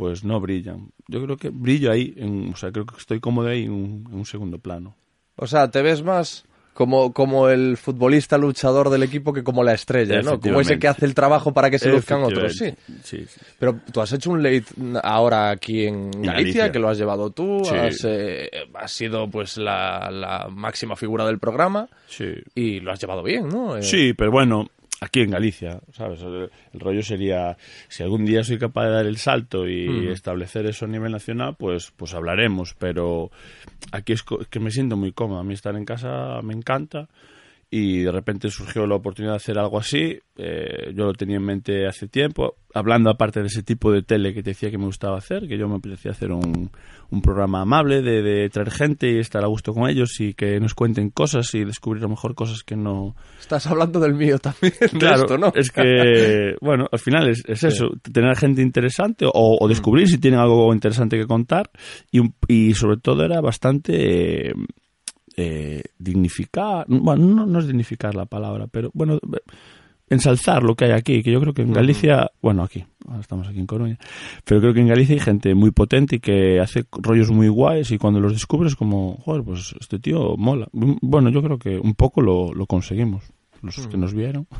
pues no brillan. Yo creo que brillo ahí, en- o sea, creo que estoy cómodo ahí en un, en un segundo plano. O sea, te ves más como, como el futbolista luchador del equipo que como la estrella, ¿no? Como ese que hace el trabajo para que se luzcan otros, sí. Sí, sí. Pero tú has hecho un late ahora aquí en Galicia, Galicia. que lo has llevado tú, Sí. has, eh, has sido pues la, la máxima figura del programa Sí. y lo has llevado bien, ¿no? Eh, Sí, pero bueno, aquí en Galicia, ¿sabes? El, el rollo sería, si algún día soy capaz de dar el salto y establecer eso a nivel nacional, pues, pues hablaremos, pero aquí es que me siento muy cómodo, a mí estar en casa me encanta y de repente surgió la oportunidad de hacer algo así, eh, yo lo tenía en mente hace tiempo, hablando aparte de ese tipo de tele que te decía que me gustaba hacer, que yo me apetecía hacer un, un programa amable de, de traer gente y estar a gusto con ellos y que nos cuenten cosas y descubrir a lo mejor cosas que no, Estás hablando del mío también, de Claro, esto, ¿no? es que, bueno, al final es, es eso, tener gente interesante o, o descubrir si tienen algo interesante que contar y, y sobre todo era bastante eh, eh, dignificar, bueno, no, no es dignificar la palabra, pero bueno, ensalzar lo que hay aquí, que yo creo que en Galicia, bueno, aquí, ahora estamos aquí en Coruña, pero creo que en Galicia hay gente muy potente y que hace rollos muy guays y cuando los descubres como, joder, pues este tío mola. Bueno, yo creo que un poco lo, lo conseguimos, los que nos vieron.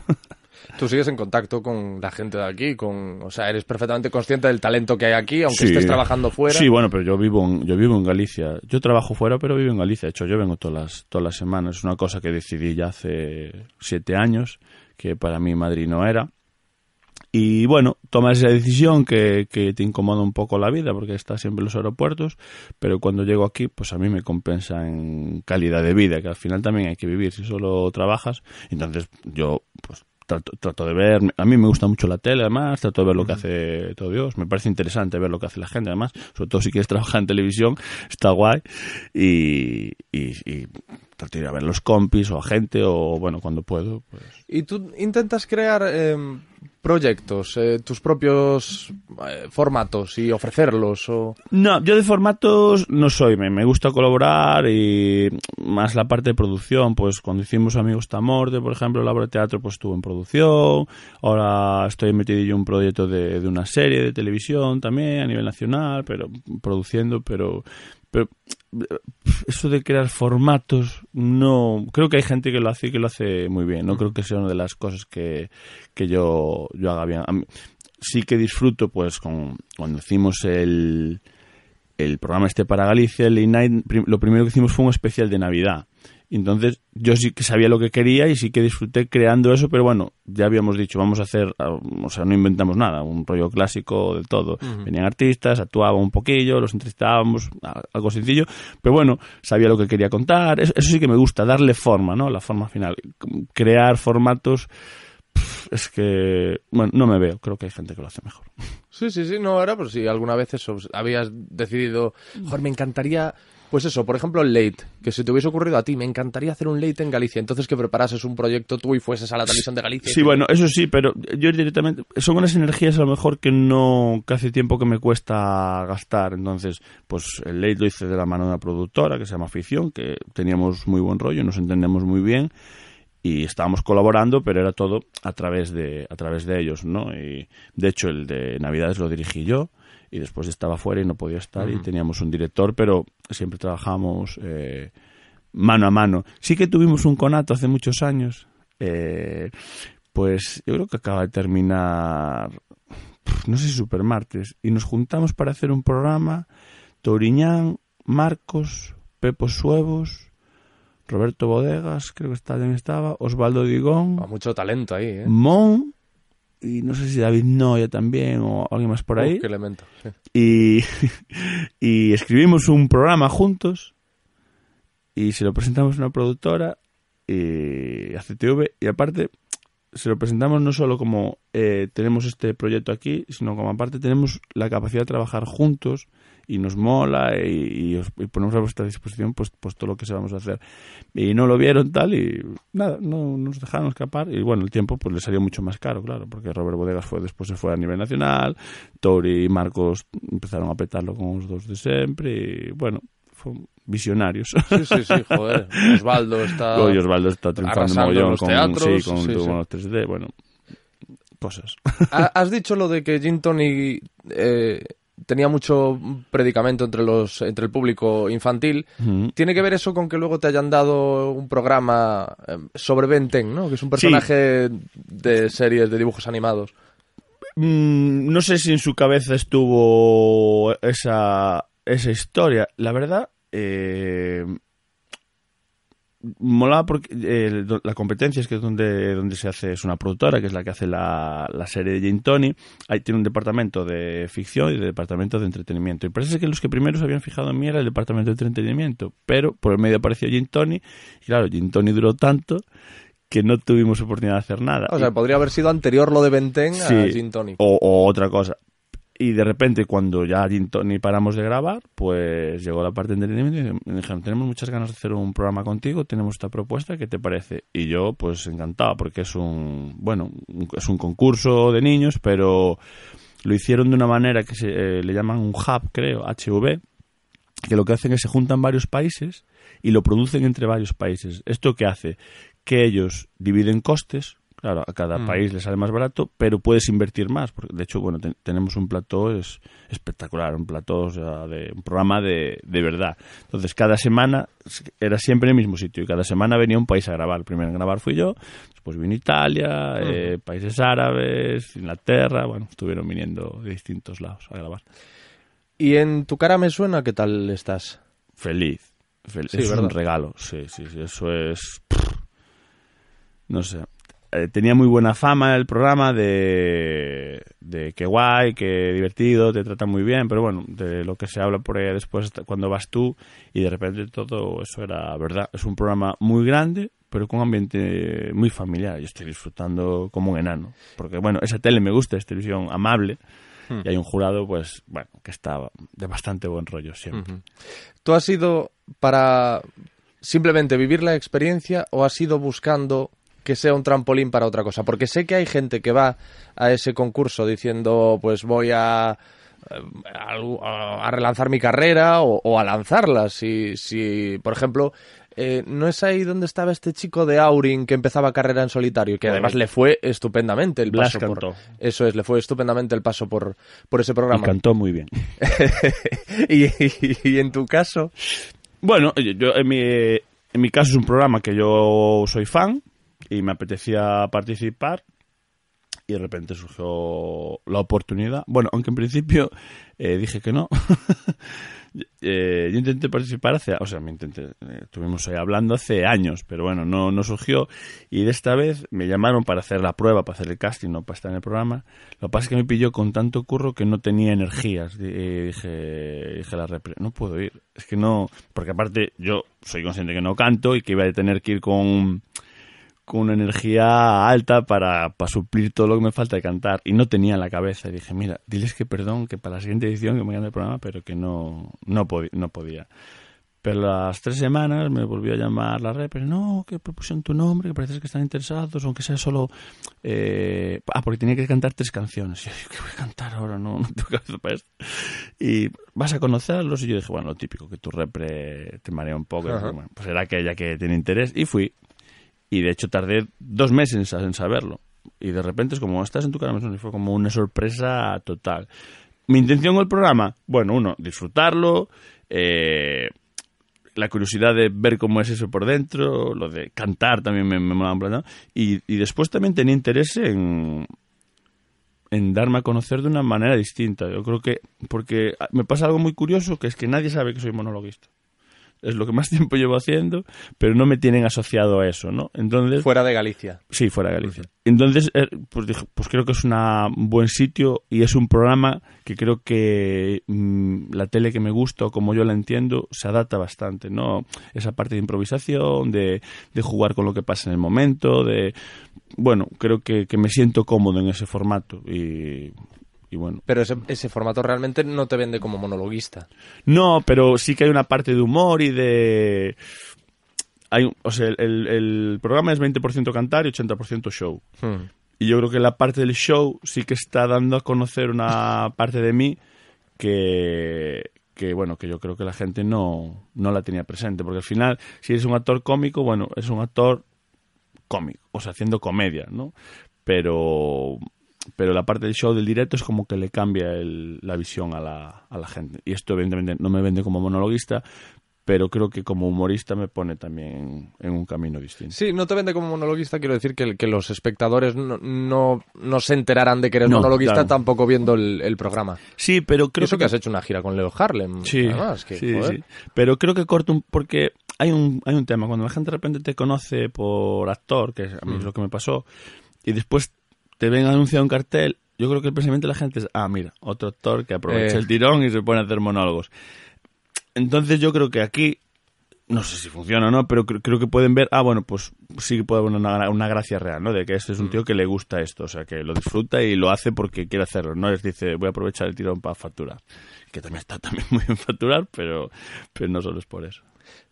Tú sigues en contacto con la gente de aquí, con, o sea, eres perfectamente consciente del talento que hay aquí, aunque Sí. estés trabajando fuera. Sí, bueno, pero yo vivo en, yo vivo en Galicia. Yo trabajo fuera, pero vivo en Galicia. De hecho, yo vengo todas las, todas las semanas. Es una cosa que decidí ya hace siete años, que para mí Madrid no era. Y bueno, tomas esa decisión que, que te incomoda un poco la vida porque estás siempre en los aeropuertos, pero cuando llego aquí, pues a mí me compensa en calidad de vida, que al final también hay que vivir si solo trabajas. Entonces yo, pues trato, trato de ver, a mí me gusta mucho la tele además, trato de ver lo que hace todo Dios, me parece interesante ver lo que hace la gente además, sobre todo si quieres trabajar en televisión, está guay y, y, y trato de ir a ver los compis o a gente o bueno, cuando puedo, pues. Y tú intentas crear eh, proyectos, eh, tus propios eh, formatos y ofrecerlos o... No, yo de formatos no soy, me, me gusta colaborar y más la parte de producción, pues cuando hicimos Amigos Tamorte, por ejemplo, la obra de teatro, pues estuve en producción, ahora estoy metido yo en un proyecto de, de una serie de televisión también a nivel nacional, pero produciendo, pero, pero eso de crear formatos, no, creo que hay gente que lo hace y que lo hace muy bien, no creo que sea una de las cosas que, que yo, yo haga bien. Mí- sí que disfruto, pues, con, cuando hicimos el, el programa este para Galicia, el Late Night, lo primero que hicimos fue un especial de Navidad. Entonces yo sí que sabía lo que quería y sí que disfruté creando eso, pero bueno, ya habíamos dicho, vamos a hacer, ah, o sea, no inventamos nada, un rollo clásico de todo. Venían artistas, actuaban un poquillo, los entrevistábamos, algo sencillo, pero bueno, sabía lo que quería contar. Eso, eso sí que me gusta, darle forma, ¿no? La forma final. Crear formatos, es que, bueno, no me veo, creo que hay gente que lo hace mejor. Sí, sí, sí, no era, pero si alguna vez eso, habías decidido, joder, me encantaría Pues eso, por ejemplo, el late, que si te hubiese ocurrido a ti, me encantaría hacer un late en Galicia, entonces que preparases un proyecto tú y fueses a la televisión de Galicia. Sí, bueno, eso sí, pero yo directamente. Son unas energías a lo mejor que no. que hace tiempo que me cuesta gastar. Entonces, pues el late lo hice de la mano de una productora que se llama Ficción, que teníamos muy buen rollo, nos entendemos muy bien y estábamos colaborando, pero era todo a través de, a través de ellos, ¿no? Y de hecho, el de Navidades lo dirigí yo y después estaba fuera y no podía estar y teníamos un director, pero siempre trabajamos eh, mano a mano. Sí que tuvimos un conato hace muchos años, eh, pues yo creo que acaba de terminar, no sé si Supermartes, y nos juntamos para hacer un programa, Touriñán, Marcos, Pepo Suevos, Roberto Bodegas, creo que también estaba, Osvaldo Digón, Ah, mucho talento ahí, ¿eh? Mon, y no sé si David Noya también o alguien más por ahí. Qué elemento. sí. y, y escribimos un programa juntos y se lo presentamos a una productora y a CTV y aparte se lo presentamos no solo como eh, tenemos este proyecto aquí, sino como aparte tenemos la capacidad de trabajar juntos y nos mola y, y os- y ponemos a vuestra disposición pues, pues todo lo que sabemos hacer. Y no lo vieron tal y nada, no nos dejaron escapar y bueno, el tiempo pues le salió mucho más caro, claro, porque Robert Bodegas fue después se fue a nivel nacional, Tori y Marcos empezaron a petarlo con los dos de siempre y bueno, fue visionarios. Sí, sí, sí, joder. Osvaldo está... Hoy Osvaldo está triunfando en los con, teatros, sí, con, sí, con sí. los 3D, bueno, cosas. Ha- Has dicho lo de que Gin Tony eh, tenía mucho predicamento entre los entre el público infantil. ¿Tiene que ver eso con que luego te hayan dado un programa eh, sobre Ben 10, ¿no? Que es un personaje de series de dibujos animados. Mm, no sé si en su cabeza estuvo esa, esa historia. La verdad, eh, molaba porque eh, la competencia es que es donde, donde se hace, es una productora que es la que hace la, la serie de Gin Tony. Ahí tiene un departamento de ficción y de departamento de entretenimiento. Y parece que los que primero se habían fijado en mí era el departamento de entretenimiento. Pero por el medio apareció Gin Tony. Y claro, Gin Tony duró tanto que no tuvimos oportunidad de hacer nada. O sea, podría haber sido anterior lo de Ben 10 a Gin Tony. O, o otra cosa. Y de repente, cuando ya Tony paramos de grabar, pues llegó la parte de entretenimiento y me dijeron, tenemos muchas ganas de hacer un programa contigo, tenemos esta propuesta, ¿qué te parece? Y yo, pues encantado, porque es un, bueno, es un concurso de niños, pero lo hicieron de una manera que se, eh, le llaman un hub, creo, HV, que lo que hacen es se juntan varios países y lo producen entre varios países. ¿Esto qué hace? Que ellos dividen costes, claro, a cada país le sale más barato, pero puedes invertir más. Porque, de hecho, bueno, te- tenemos un plató es espectacular, un plató, o sea, de un programa de, de verdad. Entonces, cada semana era siempre en el mismo sitio y cada semana venía un país a grabar. El primero en grabar fui yo, después vino Italia, eh, países árabes, Inglaterra, bueno, estuvieron viniendo de distintos lados a grabar. Y en tu cara me suena, ¿qué tal estás? feliz. Fel- Sí, eso es ¿verdad? un regalo, sí, sí, sí, eso es... No sé. Eh, tenía muy buena fama el programa de, de que guay, que divertido, te tratan muy bien, pero bueno, de lo que se habla por ahí después cuando vas tú y de repente todo eso era verdad. Es un programa muy grande, pero con un ambiente muy familiar. Yo estoy disfrutando como un enano, porque bueno, esa tele me gusta, es televisión amable. Y hay un jurado, pues, bueno, que está de bastante buen rollo siempre. ¿Tú has ido para simplemente vivir la experiencia o has ido buscando que sea un trampolín para otra cosa? Porque sé que hay gente que va a ese concurso diciendo, pues voy a, eh, a, a relanzar mi carrera o, o a lanzarla. Si, si por ejemplo, eh, ¿no es ahí donde estaba este chico de Aurin que empezaba carrera en solitario? Que además le fue estupendamente el Blas paso por... Eso es, le fue estupendamente el paso por, por ese Y programa. cantó muy bien. y, y en tu caso... Bueno, yo, yo, en, mi, en mi caso es un programa que yo soy fan y me apetecía participar y de repente surgió la oportunidad. Bueno, aunque en principio eh, dije que no. Eh, yo intenté participar hace, o sea, me intenté, eh, estuvimos ahí hablando hace años, pero bueno, no, no surgió. Y de esta vez me llamaron para hacer la prueba, para hacer el casting, no para estar en el programa. Lo que pasa es que me pilló con tanto curro que no tenía energías. Eh, dije, dije la repre, no puedo ir. Es que no, porque aparte yo soy consciente que no canto y que iba a tener que ir con, con una energía alta para, para suplir todo lo que me falta de cantar. Y no tenía en la cabeza. Y dije, mira, diles que perdón, que para la siguiente edición que me gane el programa, pero que no, no, podi- no podía. Pero las tres semanas me volvió a llamar la rep, no, que propusieron tu nombre, que parece que están interesados, aunque sea solo... eh, ah, porque tenía que cantar tres canciones. Y yo, ¿qué voy a cantar ahora? No, no tengo cabeza para esto. Y vas a conocerlos, y yo dije, bueno, lo típico, que tu repre te marea un poco. Dije, bueno, pues era aquella que tiene interés, y fui. Y de hecho tardé dos meses en sa- en saberlo. Y de repente es como, estás en tu cara, y fue como una sorpresa total. Mi intención con el programa, bueno, uno, disfrutarlo, eh, la curiosidad de ver cómo es eso por dentro, lo de cantar también me, me molaba ¿no? y, y después también tenía interés en, en darme a conocer de una manera distinta. Yo creo que, porque me pasa algo muy curioso, que es que nadie sabe que soy monologuista. Es lo que más tiempo llevo haciendo, pero no me tienen asociado a eso, ¿no? Entonces, Fuera de Galicia. Sí, fuera de Galicia. Entonces, eh, pues dije, pues creo que es un buen sitio y es un programa que creo que mm, la tele que me gusta o como yo la entiendo se adapta bastante, ¿no? Esa parte de improvisación, de, de jugar con lo que pasa en el momento, de... Bueno, creo que, que me siento cómodo en ese formato y, y bueno. Pero ese, ese formato realmente no te vende como monologuista. No, pero sí que hay una parte de humor y de... Hay, o sea, el, el programa es 20% cantar y 80% show. Hmm. Y yo creo que la parte del show sí que está dando a conocer una parte de mí que, que bueno, que yo creo que la gente no, no la tenía presente. Porque al final, si eres un actor cómico, bueno, es un actor cómico, o sea, haciendo comedia, ¿no? Pero, pero la parte del show del directo es como que le cambia el- la visión a la, a la gente. Y esto evidentemente no me vende como monologuista, pero creo que como humorista me pone también en un camino distinto. Sí, no te vende como monologuista, quiero decir que, que los espectadores no, no, no se enterarán de que eres No, monologuista claro. tampoco viendo el, el programa. Sí, pero Creo eso que que has hecho una gira con Leo Harlem. Sí, además, que, sí, joder. sí. Pero creo que corto un... Porque hay un, hay un tema. Cuando la gente de repente te conoce por actor, que a mí Mm. es lo que me pasó, y después te ven anunciado un cartel, yo creo que el pensamiento de la gente es, ah, mira, otro actor que aprovecha Eh. el tirón y se pone a hacer monólogos. Entonces yo creo que aquí, no sé si funciona o no, pero cre- creo que pueden ver, ah, bueno, pues sí que puede haber una, una gracia real, ¿no? De que este es un Mm. tío que le gusta esto, o sea, que lo disfruta y lo hace porque quiere hacerlo, no les dice, voy a aprovechar el tirón para facturar. Que también está también muy bien facturar, pero, pero no solo es por eso.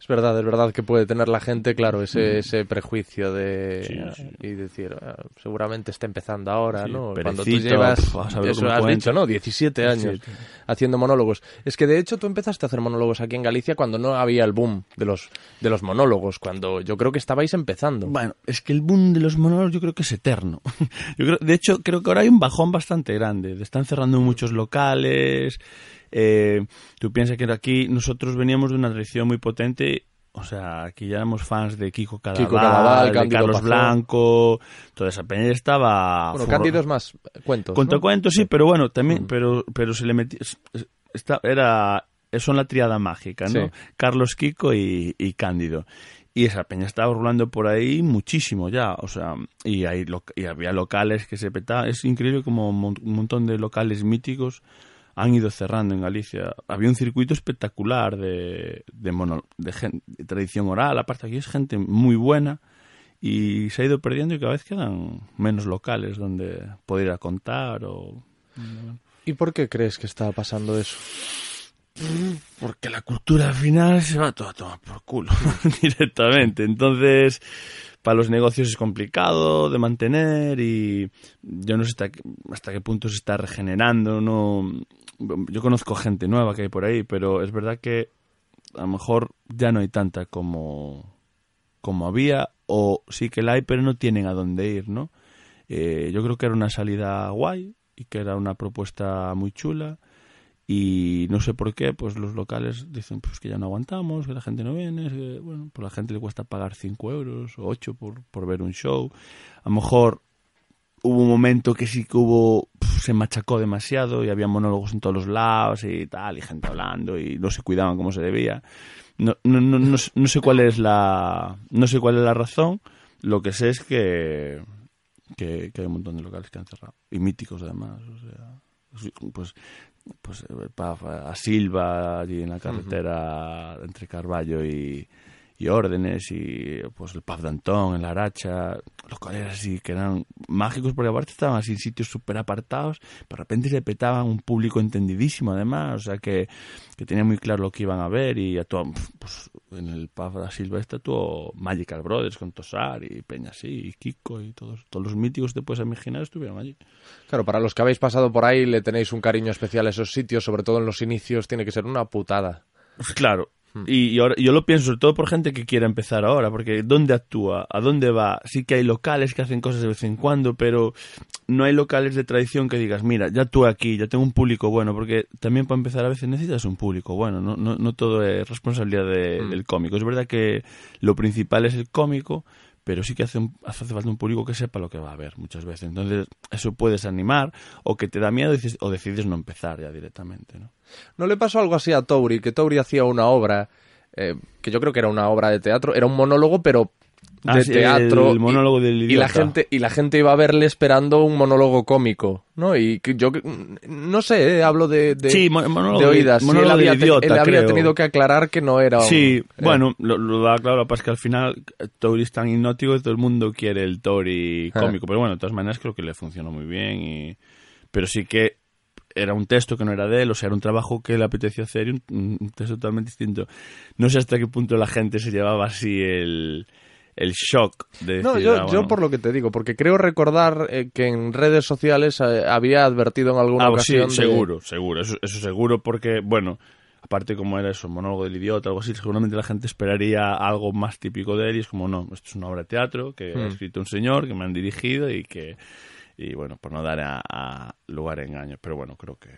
Es verdad, es verdad que puede tener la gente, claro, ese, ese prejuicio de... Sí, sí. Y decir, ah, seguramente está empezando ahora, Sí, ¿no? Cuando tú llevas, pf, eso has cuenta. dicho, ¿no? 17 años haciendo monólogos. Es que de hecho tú empezaste a hacer monólogos aquí en Galicia cuando no había el boom de los, de los monólogos, cuando yo creo que estabais empezando. Bueno, es que el boom de los monólogos yo creo que es eterno. Yo creo, de hecho, creo que ahora hay un bajón bastante grande. Están cerrando muchos locales. Eh, tú piensas que aquí nosotros veníamos de una tradición muy potente. O sea, aquí ya éramos fans de Kiko Cadaval, Kiko Cadaval, de Carlos. Blanco. Toda esa peña estaba... Bueno, Cándido es más cuentos, Cuento ¿no? cuentos, sí, pero bueno, también, Mm. pero, pero se le está, era, son la triada mágica, ¿no? Sí. Carlos Kiko y, y Cándido. Y esa peña estaba rulando por ahí muchísimo ya, o sea, y, hay lo- y había locales que se petaban. Es increíble como mon- un montón de locales míticos han ido cerrando en Galicia. Había un circuito espectacular de, de, mono- de, gen- de tradición oral, aparte aquí es gente muy buena y se ha ido perdiendo y cada vez quedan menos locales donde poder ir a contar o... ¿Y por qué crees que está pasando eso? Porque la cultura al final se va toda a tomar por culo directamente. Entonces, para los negocios es complicado de mantener y yo no sé hasta qué, hasta qué punto se está regenerando. No, yo conozco gente nueva que hay por ahí, pero es verdad que a lo mejor ya no hay tanta como, como había o sí que la hay, pero no tienen a dónde ir, ¿no? Eh, yo creo que era una salida guay y que era una propuesta muy chula y no sé por qué, pues los locales dicen pues que ya no aguantamos, que la gente no viene, que, bueno, pues a la gente le cuesta pagar 5 euros o 8 por, por ver un show. A lo mejor hubo un momento que sí que hubo, se machacó demasiado y había monólogos en todos los lados y tal, y gente hablando y no se cuidaban como se debía. No, no, no, no, sé- no sé cuál es la, no sé cuál es la razón, lo que sé es que, que, que hay un montón de locales que han cerrado y míticos además, o sea, pues pues eh, a Silva allí en la carretera entre Carballo y, y órdenes y pues el pub de Antón, en la Aracha, locales así que eran mágicos porque aparte estaban así en sitios súper apartados, de repente se petaban un público entendidísimo además, o sea que, que tenía muy claro lo que iban a ver y actuaban, pues en el pub da Silvestre actuó Magical Brothers con Tosar y Peña así, y Kiko y todos, todos los míticos que te puedes imaginar estuvieron allí. Claro, para los que habéis pasado por ahí le tenéis un cariño especial a esos sitios, sobre todo en los inicios, tiene que ser una putada. Claro. Y, y ahora, yo lo pienso sobre todo por gente que quiere empezar ahora, porque ¿dónde actúa? ¿A dónde va? Sí que hay locales que hacen cosas de vez en cuando, pero no hay locales de tradición que digas, mira, ya actúo aquí, ya tengo un público bueno, porque también para empezar a veces necesitas un público bueno, no, no, no todo es responsabilidad de- del cómico. Es verdad que lo principal es el cómico, pero sí que hace, un- hace falta un público que sepa lo que va a ver muchas veces. Entonces, eso puedes animar, o que te da miedo o decides no empezar ya directamente, ¿no? ¿No le pasó algo así a Touri? Que Touri hacía una obra, eh, que yo creo que era una obra de teatro, era un monólogo, pero de Ah, teatro. el monólogo y, del y la gente Y la gente iba a verle esperando un monólogo cómico, ¿no? Y yo no sé, eh, hablo de, de, Sí, mon- monólogo de oídas. Sí, él monólogo había, te- idiota, él había tenido que aclarar que no era un- Sí, eh, bueno, lo, lo da claro, pasa que al final eh, Tori es tan hipnótico que todo el mundo quiere el Tori Ah. cómico, pero bueno, de todas maneras creo que le funcionó muy bien y pero sí que era un texto que no era de él, o sea, era un trabajo que le apeteció hacer y un, un texto totalmente distinto. No sé hasta qué punto la gente se llevaba así el, el shock de No, yo, ah, yo por lo que te digo, porque creo recordar eh, que en redes sociales eh, había advertido en alguna Ah, pues sí, ocasión. de- seguro, seguro, eso, eso seguro, porque, bueno, aparte como era eso, monólogo del idiota, algo así, seguramente la gente esperaría algo más típico de él y es como, no, esto es una obra de teatro que Hmm. ha escrito un señor, que me han dirigido y que, y bueno, por no dar a, a lugar a engaños, pero bueno, creo que,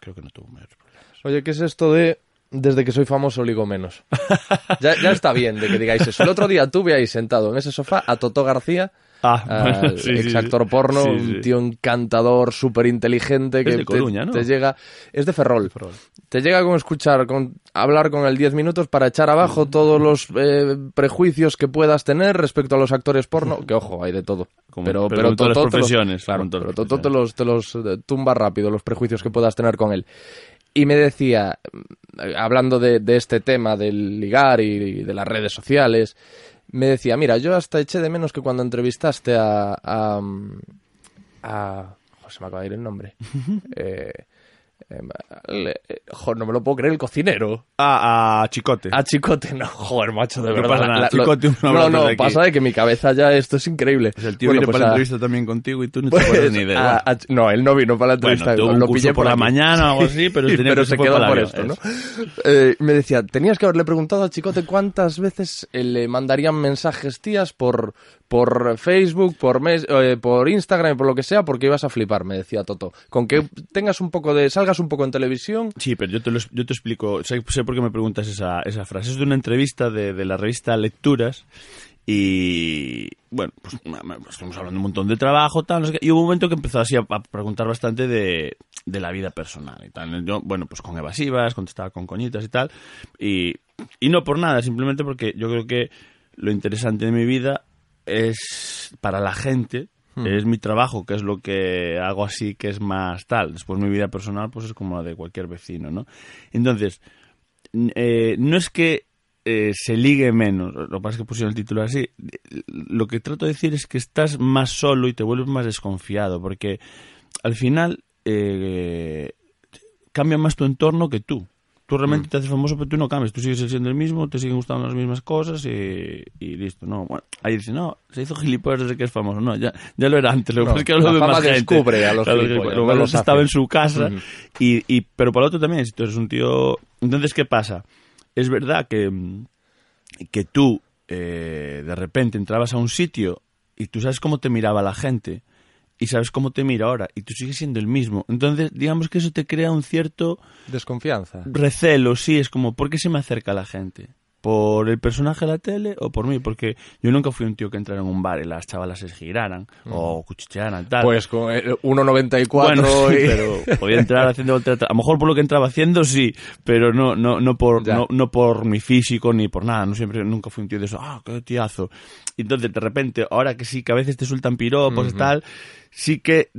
creo que no tuvo mayores problemas. Oye, ¿qué es esto de desde que soy famoso ligo menos? ya, ya está bien de que digáis eso. El otro día tuve ahí sentado en ese sofá a Toto García, Ah, al bueno, sí, sí, ex actor sí. porno, Sí, un tío encantador, súper inteligente, que de te- Coruña, ¿no? te, llega... Es de Ferrol. Te llega con escuchar, con hablar con él 10 minutos para echar abajo Mm. todos los eh, prejuicios que puedas tener respecto a los actores porno, que ojo, hay de todo. Como- pero, pero pero, todas las Toto te los- profesiones, claro, pero Toto te los, te los eh, tumba rápido, los prejuicios que puedas tener con él. Y me decía, mm, hablando de, este tema del ligar y, de las redes sociales, me decía, mira, yo hasta eché de menos que cuando entrevistaste a... a, a joder, se me acaba de ir el nombre. eh, le- eh, joder, no me lo puedo creer, el cocinero. Ah, a Chicote. A Chicote, no, joder, macho, de No verdad. pasa la- nada, la- Chicote, un no, abrazo no, pasa de que mi cabeza ya, esto es increíble. Pues el tío Bueno, vino pues para la a- entrevista también contigo y tú no te pues, acuerdas ni de él. a- a- no, él no vino para la entrevista. un lo pillé por la aquí. mañana o algo así, pero tenía pero que se se quedó por la esto, ¿no? Eh, me decía, tenías que haberle preguntado a Chicote cuántas veces eh, le mandarían mensajes tías por, por Facebook, por, mes- eh, por Instagram por lo que sea, porque ibas a flipar, me decía Toto. Con que tengas un poco de, salgas un poco en televisión. Sí, pero yo te, lo, yo te explico, sé, por qué me preguntas esa, esa frase. Es de una entrevista de, de la revista Lecturas y, bueno, pues, pues estuvimos hablando un montón de trabajo, tal, no sé qué, y hubo un momento que empezó así a, a preguntar bastante de, de la vida personal y tal. Yo, bueno, pues con evasivas, contestaba con coñitas y tal, y, y no por nada, simplemente porque yo creo que lo interesante de mi vida es para la gente, es mi trabajo, que es lo que hago así, que es más tal. Después mi vida personal, pues es como la de cualquier vecino, ¿no? Entonces, eh, no es que eh, se ligue menos, lo que pasa es que pusieron el título así. Lo que trato de decir es que estás más solo y te vuelves más desconfiado, porque al final eh, cambia más tu entorno que tú. Tú realmente te haces famoso, pero tú no cambias. Tú sigues siendo el mismo, te siguen gustando las mismas cosas y, y listo. No, bueno, ahí dice, no, se hizo gilipollas desde que es famoso. No, ya, ya lo era antes. Lo que No, pasa es que ahora la lo más gente. descubre a los gilipollas, Lo estaba en su casa. Y, y, pero por lo otro también, si tú eres un tío... Entonces, ¿qué pasa? Es verdad que, mm, que tú eh, de repente entrabas a un sitio y tú sabes cómo te miraba la gente y sabes cómo te mira ahora y tú sigues siendo el mismo. Entonces, digamos que eso te crea un cierto Desconfianza. recelo, sí, es como, ¿por qué se me acerca la gente? ¿Por el personaje de la tele o por mí? Porque yo nunca fui un tío que entrara en un bar y las chavalas se giraran o cuchichearan, tal. Pues con el 1.94 Bueno, sí, y... pero podía entrar haciendo otra- A lo mejor por lo que entraba haciendo, sí, pero no, no, no por, no, no por mi físico ni por nada. No siempre, nunca fui un tío de eso. Ah, qué tiazo. Y entonces, de repente, ahora que sí, que a veces te sueltan piropos y tal, sí que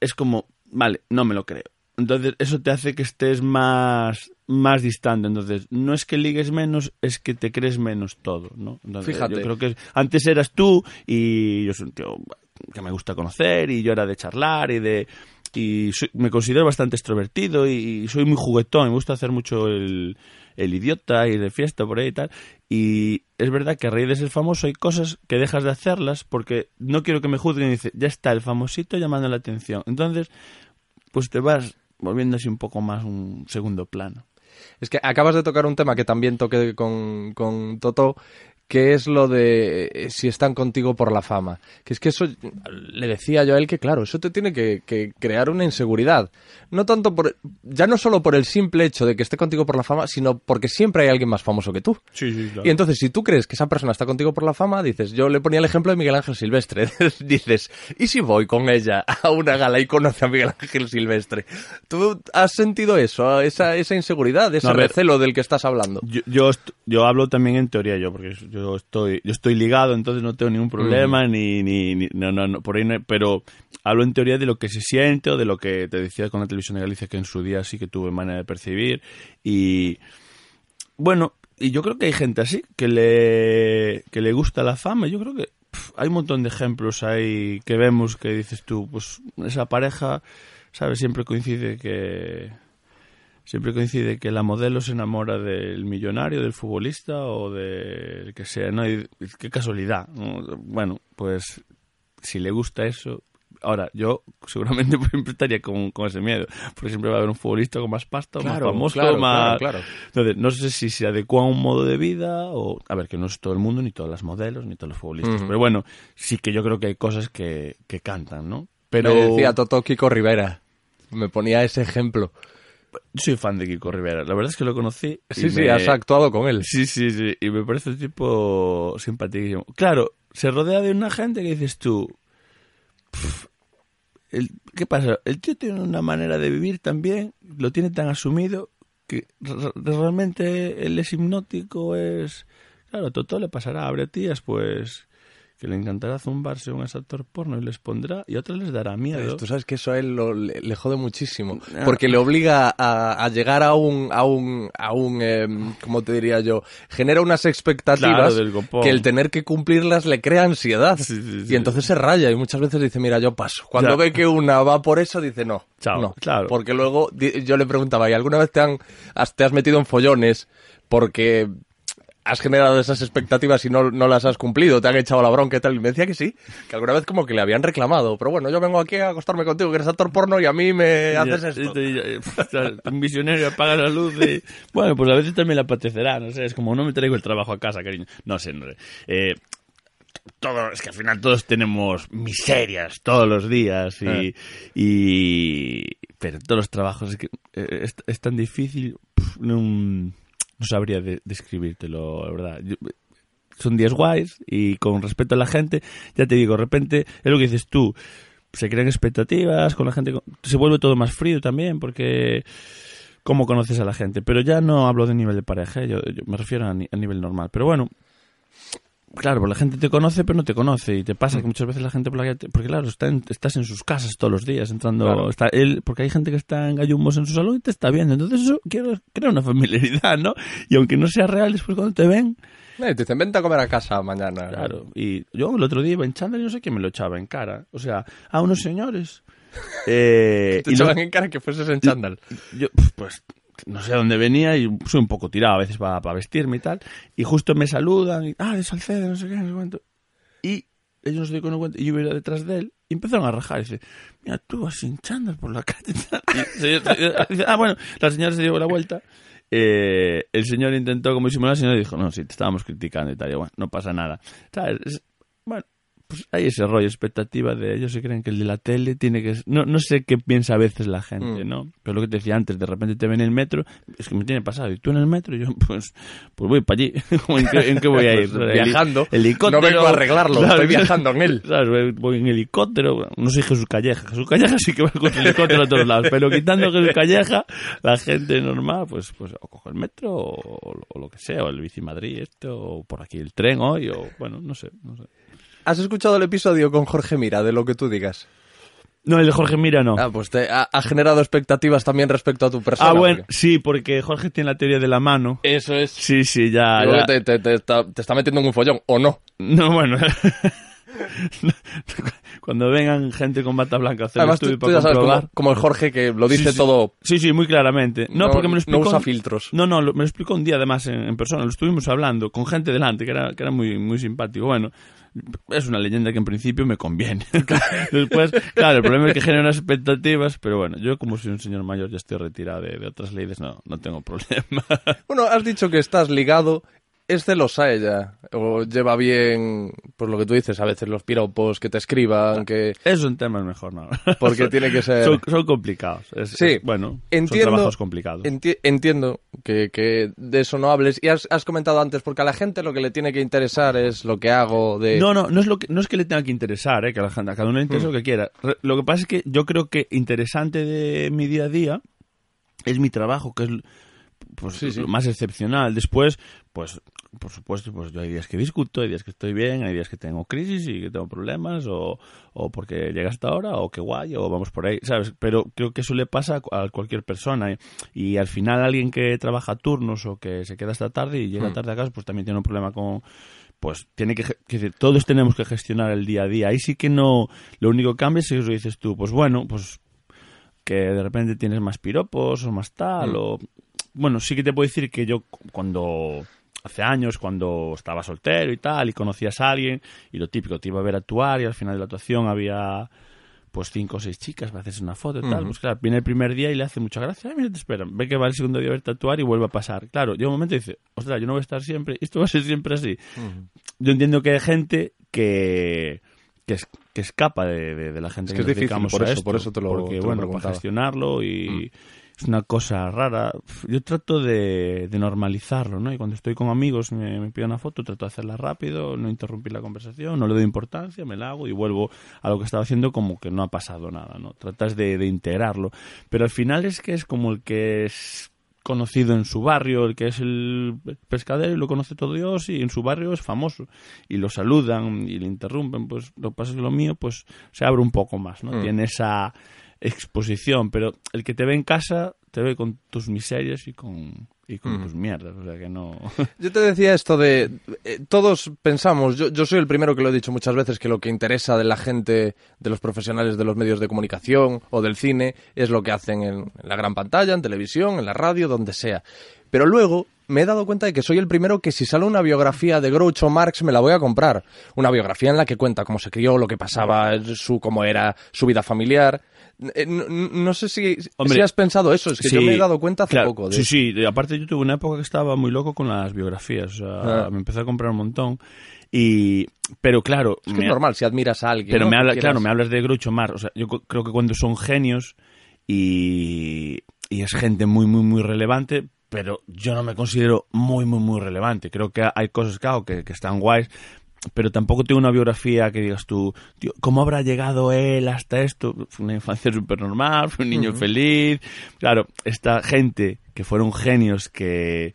es como, vale, no me lo creo. Entonces, eso te hace que estés más, más distante. Entonces, no es que ligues menos, es que te crees menos todo, ¿no? Entonces, Fíjate. Yo creo que antes eras tú y yo soy un tío que me gusta conocer y yo era de charlar y de... Y soy- me considero bastante extrovertido y, soy muy juguetón. Me gusta hacer mucho el, el idiota, ir de fiesta por ahí y tal. Y es verdad que a raíz de ser famoso hay cosas que dejas de hacerlas porque no quiero que me juzguen y dice, ya está el famosito llamando la atención. Entonces, pues te vas volviendo así un poco más un segundo plano. Es que acabas de tocar un tema que también toqué con, con Toto, que es lo de eh, si están contigo por la fama. Que es que eso, le decía yo a él que claro, eso te tiene que, que crear una inseguridad. No tanto por, ya no solo por el simple hecho de que esté contigo por la fama, sino porque siempre hay alguien más famoso que tú. Sí, sí, claro. Y entonces, si tú crees que esa persona está contigo por la fama, dices, yo le ponía el ejemplo de Miguel Ángel Silvestre. dices, ¿y si voy con ella a una gala y conoce a Miguel Ángel Silvestre? ¿Tú has sentido eso, esa, esa inseguridad, ese No, a ver. recelo del que estás hablando? Yo, yo, yo hablo también en teoría yo, porque yo estoy, yo estoy ligado, entonces no tengo ningún problema, ni, ni, ni- no, no, no, por ahí no pero hablo en teoría de lo que se siente o de lo que te decía con la televisión de Galicia, que en su día sí que tuve manera de percibir, y bueno, y yo creo que hay gente así, que le, que le gusta la fama, yo creo que pf, hay un montón de ejemplos ahí que vemos que dices tú, pues esa pareja, ¿sabes? Siempre coincide que siempre coincide que la modelo se enamora del millonario, del futbolista o del que sea, ¿no? Y qué casualidad. ¿no? Bueno, pues si le gusta eso... Ahora, yo seguramente siempre estaría con, con ese miedo, porque siempre va a haber un futbolista con más pasta, Claro, más famoso, claro, más... claro, claro. Entonces, no sé si se adecua a un modo de vida o... A ver, que no es todo el mundo, ni todas las modelos, ni todos los futbolistas. Pero bueno, sí que yo creo que hay cosas que, que cantan, ¿no? Pero Me decía Toto Kiko Rivera. Me ponía ese ejemplo. Soy fan de Kiko Rivera. La verdad es que lo conocí. Sí, sí, me- has actuado con él. Sí, sí, sí. Y me parece un tipo simpaticísimo. Claro, se rodea de una gente que dices tú. "Pff, el- ¿Qué pasa? El tío tiene una manera de vivir también, lo tiene tan asumido que re- realmente él es hipnótico, es... Claro, Totó le pasará, abre tías, pues que le encantará zumbarse un actor porno y les pondrá, y a otras les dará miedo. Tú sabes que eso a él lo- le, le jode muchísimo. Ah. Porque le obliga a, a llegar a un, a un, a un em, ¿cómo te diría yo? Genera unas expectativas Claro, que el tener que cumplirlas le crea ansiedad. Sí, sí, sí. Y entonces se raya y muchas veces dice, mira, yo paso. Cuando Ya. ve que una va por eso, dice, no, Chao, no. claro. Porque luego yo le preguntaba, ¿y alguna vez te, han, has, te has metido en follones porque has generado esas expectativas y no, no las has cumplido, te han echado la bronca y tal. Y me decía que sí, que alguna vez como que le habían reclamado. Pero bueno, yo vengo aquí a acostarme contigo, que eres actor porno y a mí me haces esto. eh, un visionario apaga la luz y... Bueno, pues a veces también le apetecerá, no sé, es como no me traigo el trabajo a casa, cariño. No sé, no sé. Eh, todo, es que al final todos tenemos miserias todos los días y... Eh. y pero todos los trabajos es, que, eh, es, es tan difícil, pf, no, no sabría de- describírtelo, la verdad. Son días guays y con respeto a la gente, ya te digo, de repente, es lo que dices tú, se crean expectativas con la gente, se vuelve todo más frío también porque cómo conoces a la gente, pero ya no hablo de nivel de pareja, yo, yo me refiero a, ni- a nivel normal, pero bueno, claro, pues la gente te conoce pero no te conoce y te pasa que muchas veces la gente por la calle te- porque claro, está en- estás en sus casas todos los días entrando, Claro. está él, porque hay gente que está en gallumbos en su salón y te está viendo, entonces eso quiero- crea una familiaridad, ¿no? Y aunque no sea real, después cuando te ven, Eh, te dicen, vente a comer a casa mañana. Claro, y yo el otro día iba en chándal y no sé quién me lo echaba en cara. O sea, a unos señores. Eh, Te y lo- echaban en cara que fueses en chándal. yo, pues, no sé dónde venía y soy un poco tirado a veces para, vestirme y tal. Y justo me saludan y, ah, de Salcedo, no sé qué, no sé cuánto. Y ellos no se dieron cuenta y yo iba detrás de él y empezaron a rajar. Y dice, mira, tú vas sin chándal por la calle. Ah, bueno, la señora se dio la vuelta. Eh, el señor intentó como disimular, el señor dijo, no, sí, te estábamos criticando y tal. Y bueno, no pasa nada. ¿Sabes? Es- bueno, pues hay ese rollo, expectativa de ellos se creen que el de la tele tiene que... No, no sé qué piensa a veces la gente, Mm. ¿no? Pero lo que te decía antes, de repente te ven en el metro, es que me tiene pasado, y tú en el metro, y yo pues, pues voy para allí. ¿En qué, en qué voy a ir? Pues Heli- viajando. helicóptero. No vengo a arreglarlo, estoy viajando en él. ¿Sabes? Voy- en helicóptero, no soy Jesús Calleja. Jesús Calleja sí que va con el helicóptero a todos lados, pero quitando Jesús Calleja, la gente normal, pues, pues o coge el metro o, o lo que sea, o el bici Madrid este, o por aquí el tren hoy, o bueno, no sé, no sé. ¿Has escuchado el episodio con Jorge Mira de lo que tú digas? No, el de Jorge Mira no. Ah, pues te ha, ha generado expectativas también respecto a tu persona. Ah, bueno, porque- sí, porque Jorge tiene la teoría de la mano. Eso es. Sí, sí, ya. Ya. te, te- te está, te está metiendo en un follón, ¿o no? No, bueno. Cuando vengan gente con bata blanca a hacer Además, el tú, estudio tú para sabes, comprobar. como, como el Jorge que lo dice Sí, sí. todo... Sí, sí, muy claramente. No, No- porque me lo no explicó. usa filtros. No, no, lo- me lo explicó un día además en, en persona. Lo estuvimos hablando con gente delante que era, que era muy, muy simpático. Bueno, es una leyenda que en principio me conviene. Después, claro, el problema es que genera unas expectativas, pero bueno, yo como soy un señor mayor ya estoy retirado de, de otras leyes, no, no tengo problema. Bueno, has dicho que estás ligado. ¿Es celosa ella? ¿O lleva bien, pues lo que tú dices, a veces los piropos que te escriban, que... Esos son temas mejor, ¿no? Porque tiene que ser... Son, son complicados. Es- Sí, es- bueno, entiendo, son trabajos complicados. enti- entiendo que, que de eso no hables. Y has, has comentado antes, porque a la gente lo que le tiene que interesar es lo que hago de... No, no, no es, lo que, no es que le tenga que interesar, ¿eh? que a, la gente- a cada uno le interesa Mm. lo que quiera. Lo que pasa es que yo creo que interesante de mi día a día es mi trabajo, que es pues, Sí, sí. lo más excepcional. Después, pues, por supuesto, pues yo hay días que discuto, hay días que estoy bien, hay días que tengo crisis y que tengo problemas, o, o porque llega hasta ahora, o que guay, o vamos por ahí, ¿sabes? Pero creo que eso le pasa a cu- a cualquier persona. Y, y al final alguien que trabaja turnos o que se queda hasta tarde y llega Mm. tarde a casa, pues también tiene un problema con pues tiene que, que todos tenemos que gestionar el día a día. Ahí sí que no, lo único que cambia es si eso dices tú, pues bueno, pues que de repente tienes más piropos o más tal, Mm. o bueno, sí que te puedo decir que yo cu- cuando hace años, cuando estaba soltero y tal, y conocías a alguien, y lo típico, te iba a ver actuar, y al final de la actuación había pues cinco o seis chicas para hacerse una foto y tal, Ujú. pues claro, viene el primer día y le hace mucha gracia, ay, mira, te esperan, ve que va el segundo día a verte actuar y vuelve a pasar. Claro, llega un momento y dice, ostras, yo no voy a estar siempre, esto va a ser siempre así. Yo entiendo que hay gente que, que, es- que escapa de, de- de la gente Es que, que es nos difícil, por a eso- esto, por eso te lo- porque te lo bueno, para preguntaba. gestionarlo y es una cosa rara. Yo trato de, de normalizarlo, ¿no? Y cuando estoy con amigos me, me piden una foto, trato de hacerla rápido, no interrumpir la conversación, no le doy importancia, me la hago y vuelvo a lo que estaba haciendo como que no ha pasado nada, ¿no? Tratas de, de integrarlo. Pero al final es que es como el que es conocido en su barrio, el que es el pescadero y lo conoce todo Dios y en su barrio es famoso y lo saludan y le interrumpen, pues lo que pasa es que lo mío pues se abre un poco más, ¿no? Mm. Tiene esa exposición, pero el que te ve en casa te ve con tus miserias y con, y con Mm. tus mierdas, o sea que no... Yo te decía esto de... eh, todos pensamos, yo, yo soy el primero que lo he dicho muchas veces, que lo que interesa de la gente, de los profesionales de los medios de comunicación o del cine, es lo que hacen en, en la gran pantalla, en televisión, en la radio, donde sea. Pero luego me he dado cuenta de que soy el primero que si sale una biografía de Groucho Marx me la voy a comprar. Una biografía en la que cuenta cómo se crió, lo que pasaba, su cómo era su vida familiar. Eh, No, no sé si, Hombre, si has pensado eso, es que yo me he dado cuenta hace claro, poco de Sí, sí, aparte yo tuve una época que estaba muy loco con las biografías, o sea, Ah. me empecé a comprar un montón y... Pero claro... Es que me- es normal si admiras a alguien. Pero ¿no? me habla, claro, me hablas de Groucho Marx. O sea, yo creo que cuando son genios y, y es gente muy, muy, muy relevante, pero yo no me considero muy, muy, muy relevante. Creo que hay cosas, claro, que, que están guays, pero tampoco tengo una biografía que digas tú, tío, ¿cómo habrá llegado él hasta esto? Fue una infancia súper normal, fue un niño feliz. Claro, esta gente que fueron genios que,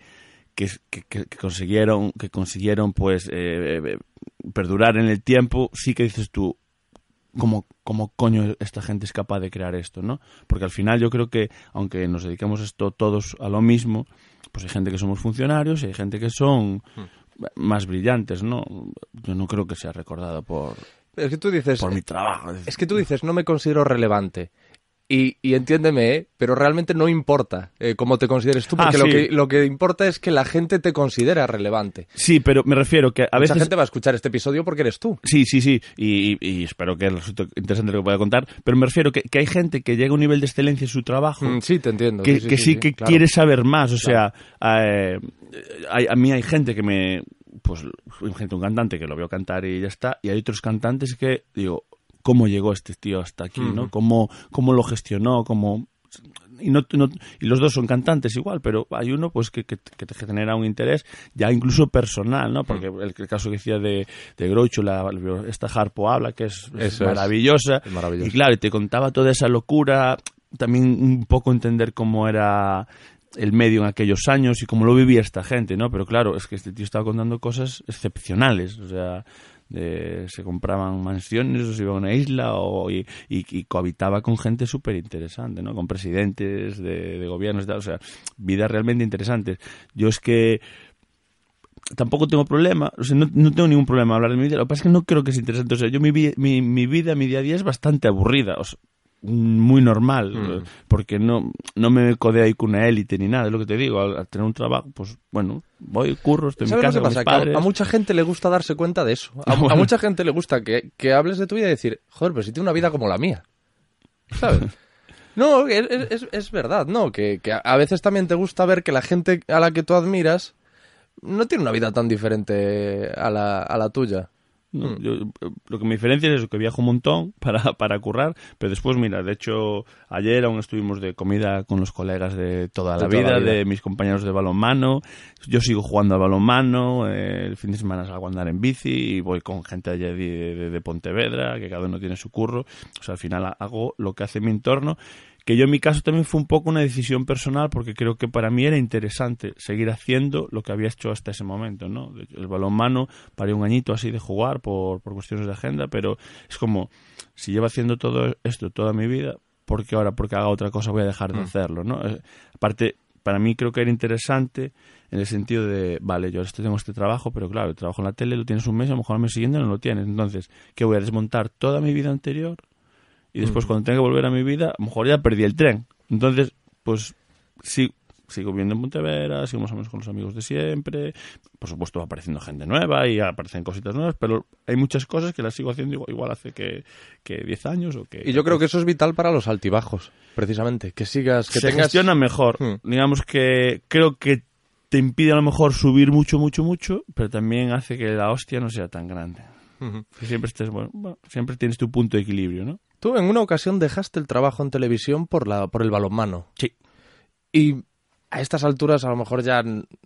que, que- que- que consiguieron, que consiguieron pues eh, eh, perdurar en el tiempo, sí que dices tú, ¿cómo, ¿cómo coño esta gente es capaz de crear esto, no? Porque al final yo creo que, aunque nos dediquemos esto todos a lo mismo, pues hay gente que somos funcionarios y hay gente que son más brillantes, ¿no? Yo no creo que sea recordado por, Es que tú dices, por mi trabajo. es que tú dices, no me considero relevante. Y, y entiéndeme, ¿eh? pero realmente no importa eh, cómo te consideres tú, Ah, porque lo, sí. que, lo que importa es que la gente te considera relevante. Sí, pero me refiero que a Mucha veces... gente va a escuchar este episodio porque eres tú. Sí, sí, sí, y, y- y espero que resulte interesante lo que pueda contar, pero me refiero que, que hay gente que llega a un nivel de excelencia en su trabajo Mm, sí, te entiendo. que, que sí, que claro. quiere saber más, o sea, eh, hay- a mí hay gente que me, pues, gente, un cantante que lo veo cantar y ya está, y hay otros cantantes que digo, ¿cómo llegó este tío hasta aquí, no? ¿Cómo, cómo lo gestionó, cómo y, no, no- y los dos son cantantes igual, pero hay uno pues que, que, que te genera un interés ya incluso personal, ¿no? Porque el, el caso que decía de, de Groucho, la, esta Harpo habla, que es, es maravillosa, Es y claro, y te contaba toda esa locura, también un poco entender cómo era el medio en aquellos años y cómo lo vivía esta gente, ¿no? Pero claro, es que este tío estaba contando cosas excepcionales, o sea, Eh, se compraban mansiones o se iba a una isla o, y, cohabitaba con gente súper interesante, ¿no? Con presidentes de, gobiernos, o sea, vidas realmente interesantes. Yo es que tampoco tengo problema, o sea, no, no tengo ningún problema hablar de mi vida, lo que pasa es que no creo que sea interesante, o sea, yo mi, mi, vida, mi día a día es bastante aburrida, muy normal, eh, porque no, no me codeo ahí con una élite ni nada, es lo que te digo, al, al tener un trabajo, pues bueno, voy, curro, estoy en mi ¿Sabes casa con mis a- mucha gente le gusta darse cuenta de eso. A, mucha gente le gusta que, que hables de tu vida y decir, joder, pero si tiene una vida como la mía. ¿Sabes? No, es, es- es verdad, ¿no? Que, que a- a veces también te gusta ver que la gente a la que tú admiras no tiene una vida tan diferente a la, a la tuya. No, yo, eh, lo que me diferencia es eso, que viajo un montón para, para currar, pero después, mira, de hecho, ayer aún estuvimos de comida con los colegas de toda la, De toda vida, la vida. de mis compañeros de balonmano, yo sigo jugando al balonmano, eh, el fin de semana salgo a andar en bici y voy con gente allí de, de- de Pontevedra, que cada uno tiene su curro, o sea, al final hago lo que hace mi entorno, que yo en mi caso también fue un poco una decisión personal porque creo que para mí era interesante seguir haciendo lo que había hecho hasta ese momento, ¿no? El balonmano paré un añito así de jugar por, por cuestiones de agenda, pero es como, si llevo haciendo todo esto toda mi vida, ¿por qué ahora, porque haga otra cosa, voy a dejar de hacerlo, ¿no? Eh, Aparte, para mí creo que era interesante en el sentido de, vale, yo ahora tengo este trabajo, pero claro, el trabajo en la tele lo tienes un mes, a lo mejor al mes siguiente no lo tienes. Entonces, ¿qué voy a desmontar toda mi vida anterior? Y después, cuando tenga que volver a mi vida, a lo mejor ya perdí el tren. Entonces, pues sí, sigo viendo en Montevera, sigo más o menos con los amigos de siempre. Por supuesto, va apareciendo gente nueva y aparecen cositas nuevas, pero hay muchas cosas que las sigo haciendo igual, igual hace que, que 10 años o que... Y yo creo que eso es vital para los altibajos, precisamente. Que sigas, que se tengas... gestiona mejor. Hmm. Digamos que creo que te impide a lo mejor subir mucho, mucho, mucho, pero también hace que la hostia no sea tan grande. Siempre estés, bueno, bueno, siempre tienes tu punto de equilibrio, ¿no? Tú en una ocasión dejaste el trabajo en televisión por, la, por el balonmano. Sí. Y a estas alturas a lo mejor ya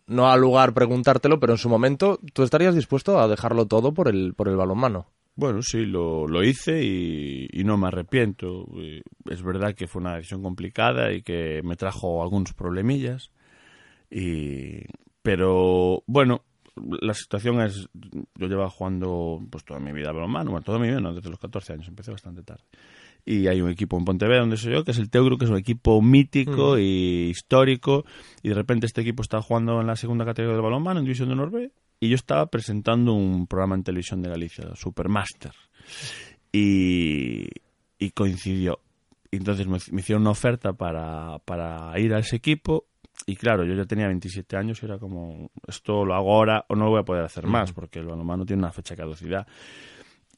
no ha lugar preguntártelo, pero en su momento tú estarías dispuesto a dejarlo todo por el, por el balonmano. Bueno, sí, lo, lo hice y, y no me arrepiento. Es verdad que fue una decisión complicada y que me trajo algunos problemillas. Y, pero bueno, la situación es, yo llevaba jugando pues toda mi vida a balonmano, bueno, toda mi vida, no, desde los 14 años, empecé bastante tarde. Y hay un equipo en Pontevedra donde soy yo, que es el Teugro, que es un equipo mítico y histórico. Y de repente este equipo está jugando en la segunda categoría del balonmano, en División de Norbe. Y yo estaba presentando un programa en televisión de Galicia, Supermaster. Y, y coincidió. Entonces me, me hicieron una oferta para, para ir a ese equipo. Y claro, yo ya tenía 27 años y era como, esto lo hago ahora o no lo voy a poder hacer más, porque el balonmano tiene una fecha de caducidad.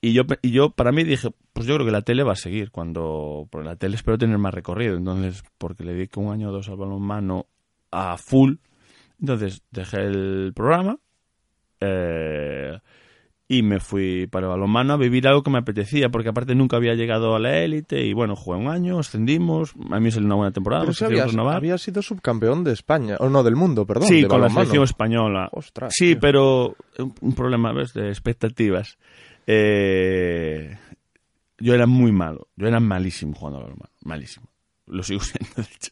Y yo, y yo para mí dije, pues yo creo que la tele va a seguir cuando, porque la tele espero tener más recorrido, entonces, porque le dediqué un año o dos al balonmano a full, entonces dejé el programa eh, y me fui para el balonmano a vivir algo que me apetecía, porque aparte nunca había llegado a la élite y bueno, jugué un año, ascendimos, a mí me salió una buena temporada, Pero si habías, renovar. habías sido subcampeón de España, o no, del mundo, perdón. Sí, de con la selección española. Ostras, sí, tío. pero un, un problema, ¿ves? De expectativas. Eh, yo era muy malo. Yo era malísimo jugando al balonmano. Malísimo. Lo sigo siendo, de hecho.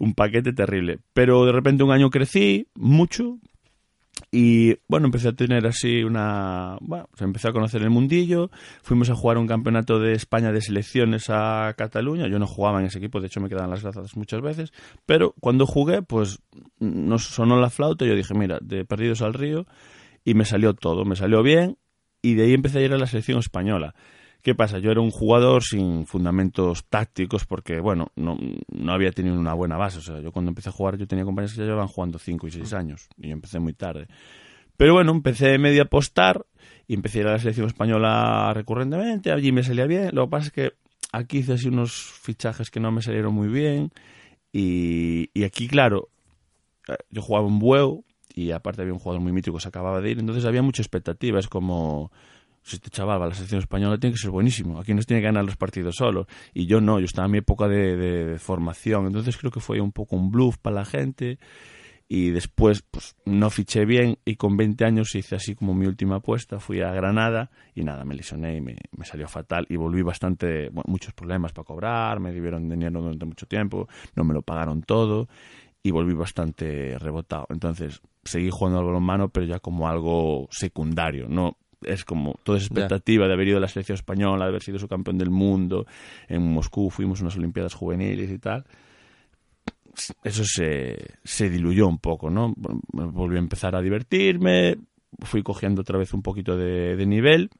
Un paquete terrible. Pero de repente un año crecí mucho. Y bueno, empecé a tener así una. Bueno, se empezó a conocer el mundillo. Fuimos a jugar un campeonato de España de selecciones a Cataluña. Yo no jugaba en ese equipo, de hecho me quedaban las gracias muchas veces. Pero cuando jugué, pues nos sonó la flauta yo dije, mira, de perdidos al río. Y me salió todo, me salió bien. Y de ahí empecé a ir a la selección española. ¿Qué pasa? Yo era un jugador sin fundamentos tácticos porque, bueno, no, no había tenido una buena base. O sea, yo cuando empecé a jugar, yo tenía compañeros que ya llevaban jugando 5 y 6 años. Y yo empecé muy tarde. Pero bueno, empecé medio a apostar y empecé a ir a la selección española recurrentemente. Allí me salía bien. Lo que pasa es que aquí hice así unos fichajes que no me salieron muy bien. Y, y aquí, claro, eh, yo jugaba en Bueu y aparte había un jugador muy mítico que se acababa de ir. Entonces había mucha expectativa. Es como si este chaval va a la selección española tiene que ser buenísimo. Aquí nos tiene que ganar los partidos solo. Y yo no, yo estaba en mi época de, de- de formación. Entonces creo que fue un poco un bluff para la gente. Y después, pues no fiché bien. Y con 20 años hice así como mi última apuesta. Fui a Granada y nada, me lesioné y me, me salió fatal. Y volví bastante, bueno, muchos problemas para cobrar. Me debieron dinero durante mucho tiempo. No me lo pagaron todo. Y volví bastante rebotado. Entonces seguí jugando al balonmano, pero ya como algo secundario. No, es como toda esa expectativa de haber ido a la selección española, de haber sido su campeón del mundo. En Moscú fuimos a unas Olimpiadas juveniles y tal. Eso se, se diluyó un poco, ¿no? Volví a empezar a divertirme, fui cogiendo otra vez un poquito de, de nivel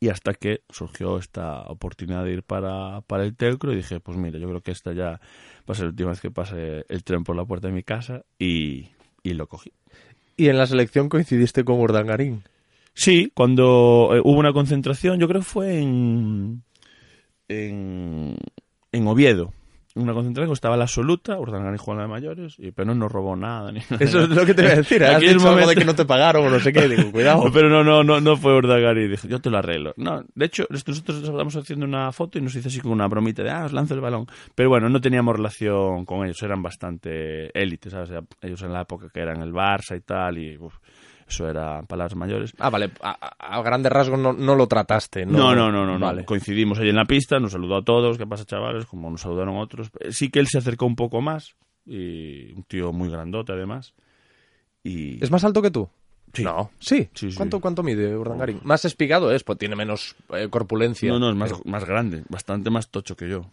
y hasta que surgió esta oportunidad de ir para, para el Teucro y dije, pues mira, yo creo que esta ya va a ser la última vez que pase el tren por la puerta de mi casa y, y lo cogí. Y en la selección coincidiste con Urdangarín. Sí, cuando eh, hubo una concentración, yo creo que fue en, en, en Oviedo. Una concentración que estaba la absoluta, Urdangarín jugó en la de mayores, y, pero no nos robó nada. Ni nada. Eso es lo que te voy a decir. Has dicho algo momento- de que no te pagaron o no sé qué. Digo, cuidado. No, pero no, no, no, no fue Urdangarín. Dije, yo te lo arreglo. No, de hecho, nosotros estábamos haciendo una foto y nos hizo así con una bromita de, ah, os lanzo el balón. Pero bueno, no teníamos relación con ellos, eran bastante élites, ¿sabes? Ellos en la época que eran el Barça y tal, y uf, eso eran palabras mayores. Ah, vale. A, a- grandes rasgos no, no lo trataste. No, no, no, no, no. Vale. Coincidimos ahí en la pista, nos saludó a todos, ¿qué pasa, chavales? Como nos saludaron otros. Eh, Sí que él se acercó un poco más, y un tío muy grandote además. Y... ¿Es más alto que tú? Sí. No. Sí. Sí, sí. ¿Cuánto, ¿Cuánto mide Urdangarín? Más espigado es, pues tiene menos eh, corpulencia. No, no, es más, más grande, bastante más tocho que yo.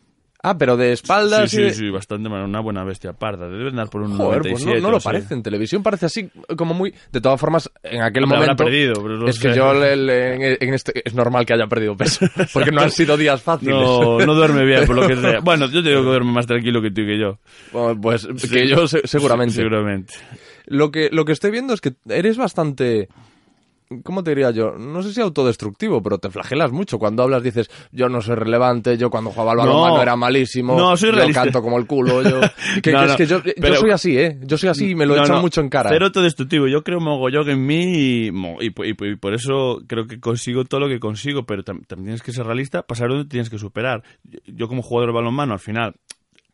Ah, pero de espaldas Sí, y de- sí, sí, bastante más, una buena bestia parda. Debe andar por un Joder, pues 97. no, no lo parece. En televisión parece así, como muy... De todas formas, en aquel Hombre, habrá momento... perdido, pero es que yo le- le- en, este, es normal que haya perdido peso, porque no han sido días fáciles. No, no duerme bien, por lo que sea. Bueno, yo te digo que duerme más tranquilo que tú y que yo. Bueno, Pues que yo se- seguramente. Seguramente. Lo que, lo que estoy viendo es que eres bastante... ¿Cómo te diría yo? No sé si autodestructivo, pero te flagelas mucho. Cuando hablas dices, yo no soy relevante, yo cuando jugaba al No. balonmano era malísimo, No, soy yo realista. canto como el culo, yo... Que, No, que no, es que yo, yo pero- soy así, ¿eh? Yo soy así y me lo echan mucho en cara. Cero autodestructivo. Yo creo mogollón en mí y, y, po- y po- y por eso creo que consigo todo lo que consigo, pero tam- también tienes que ser realista, pasar donde tienes que superar. Yo como jugador de balonmano, al final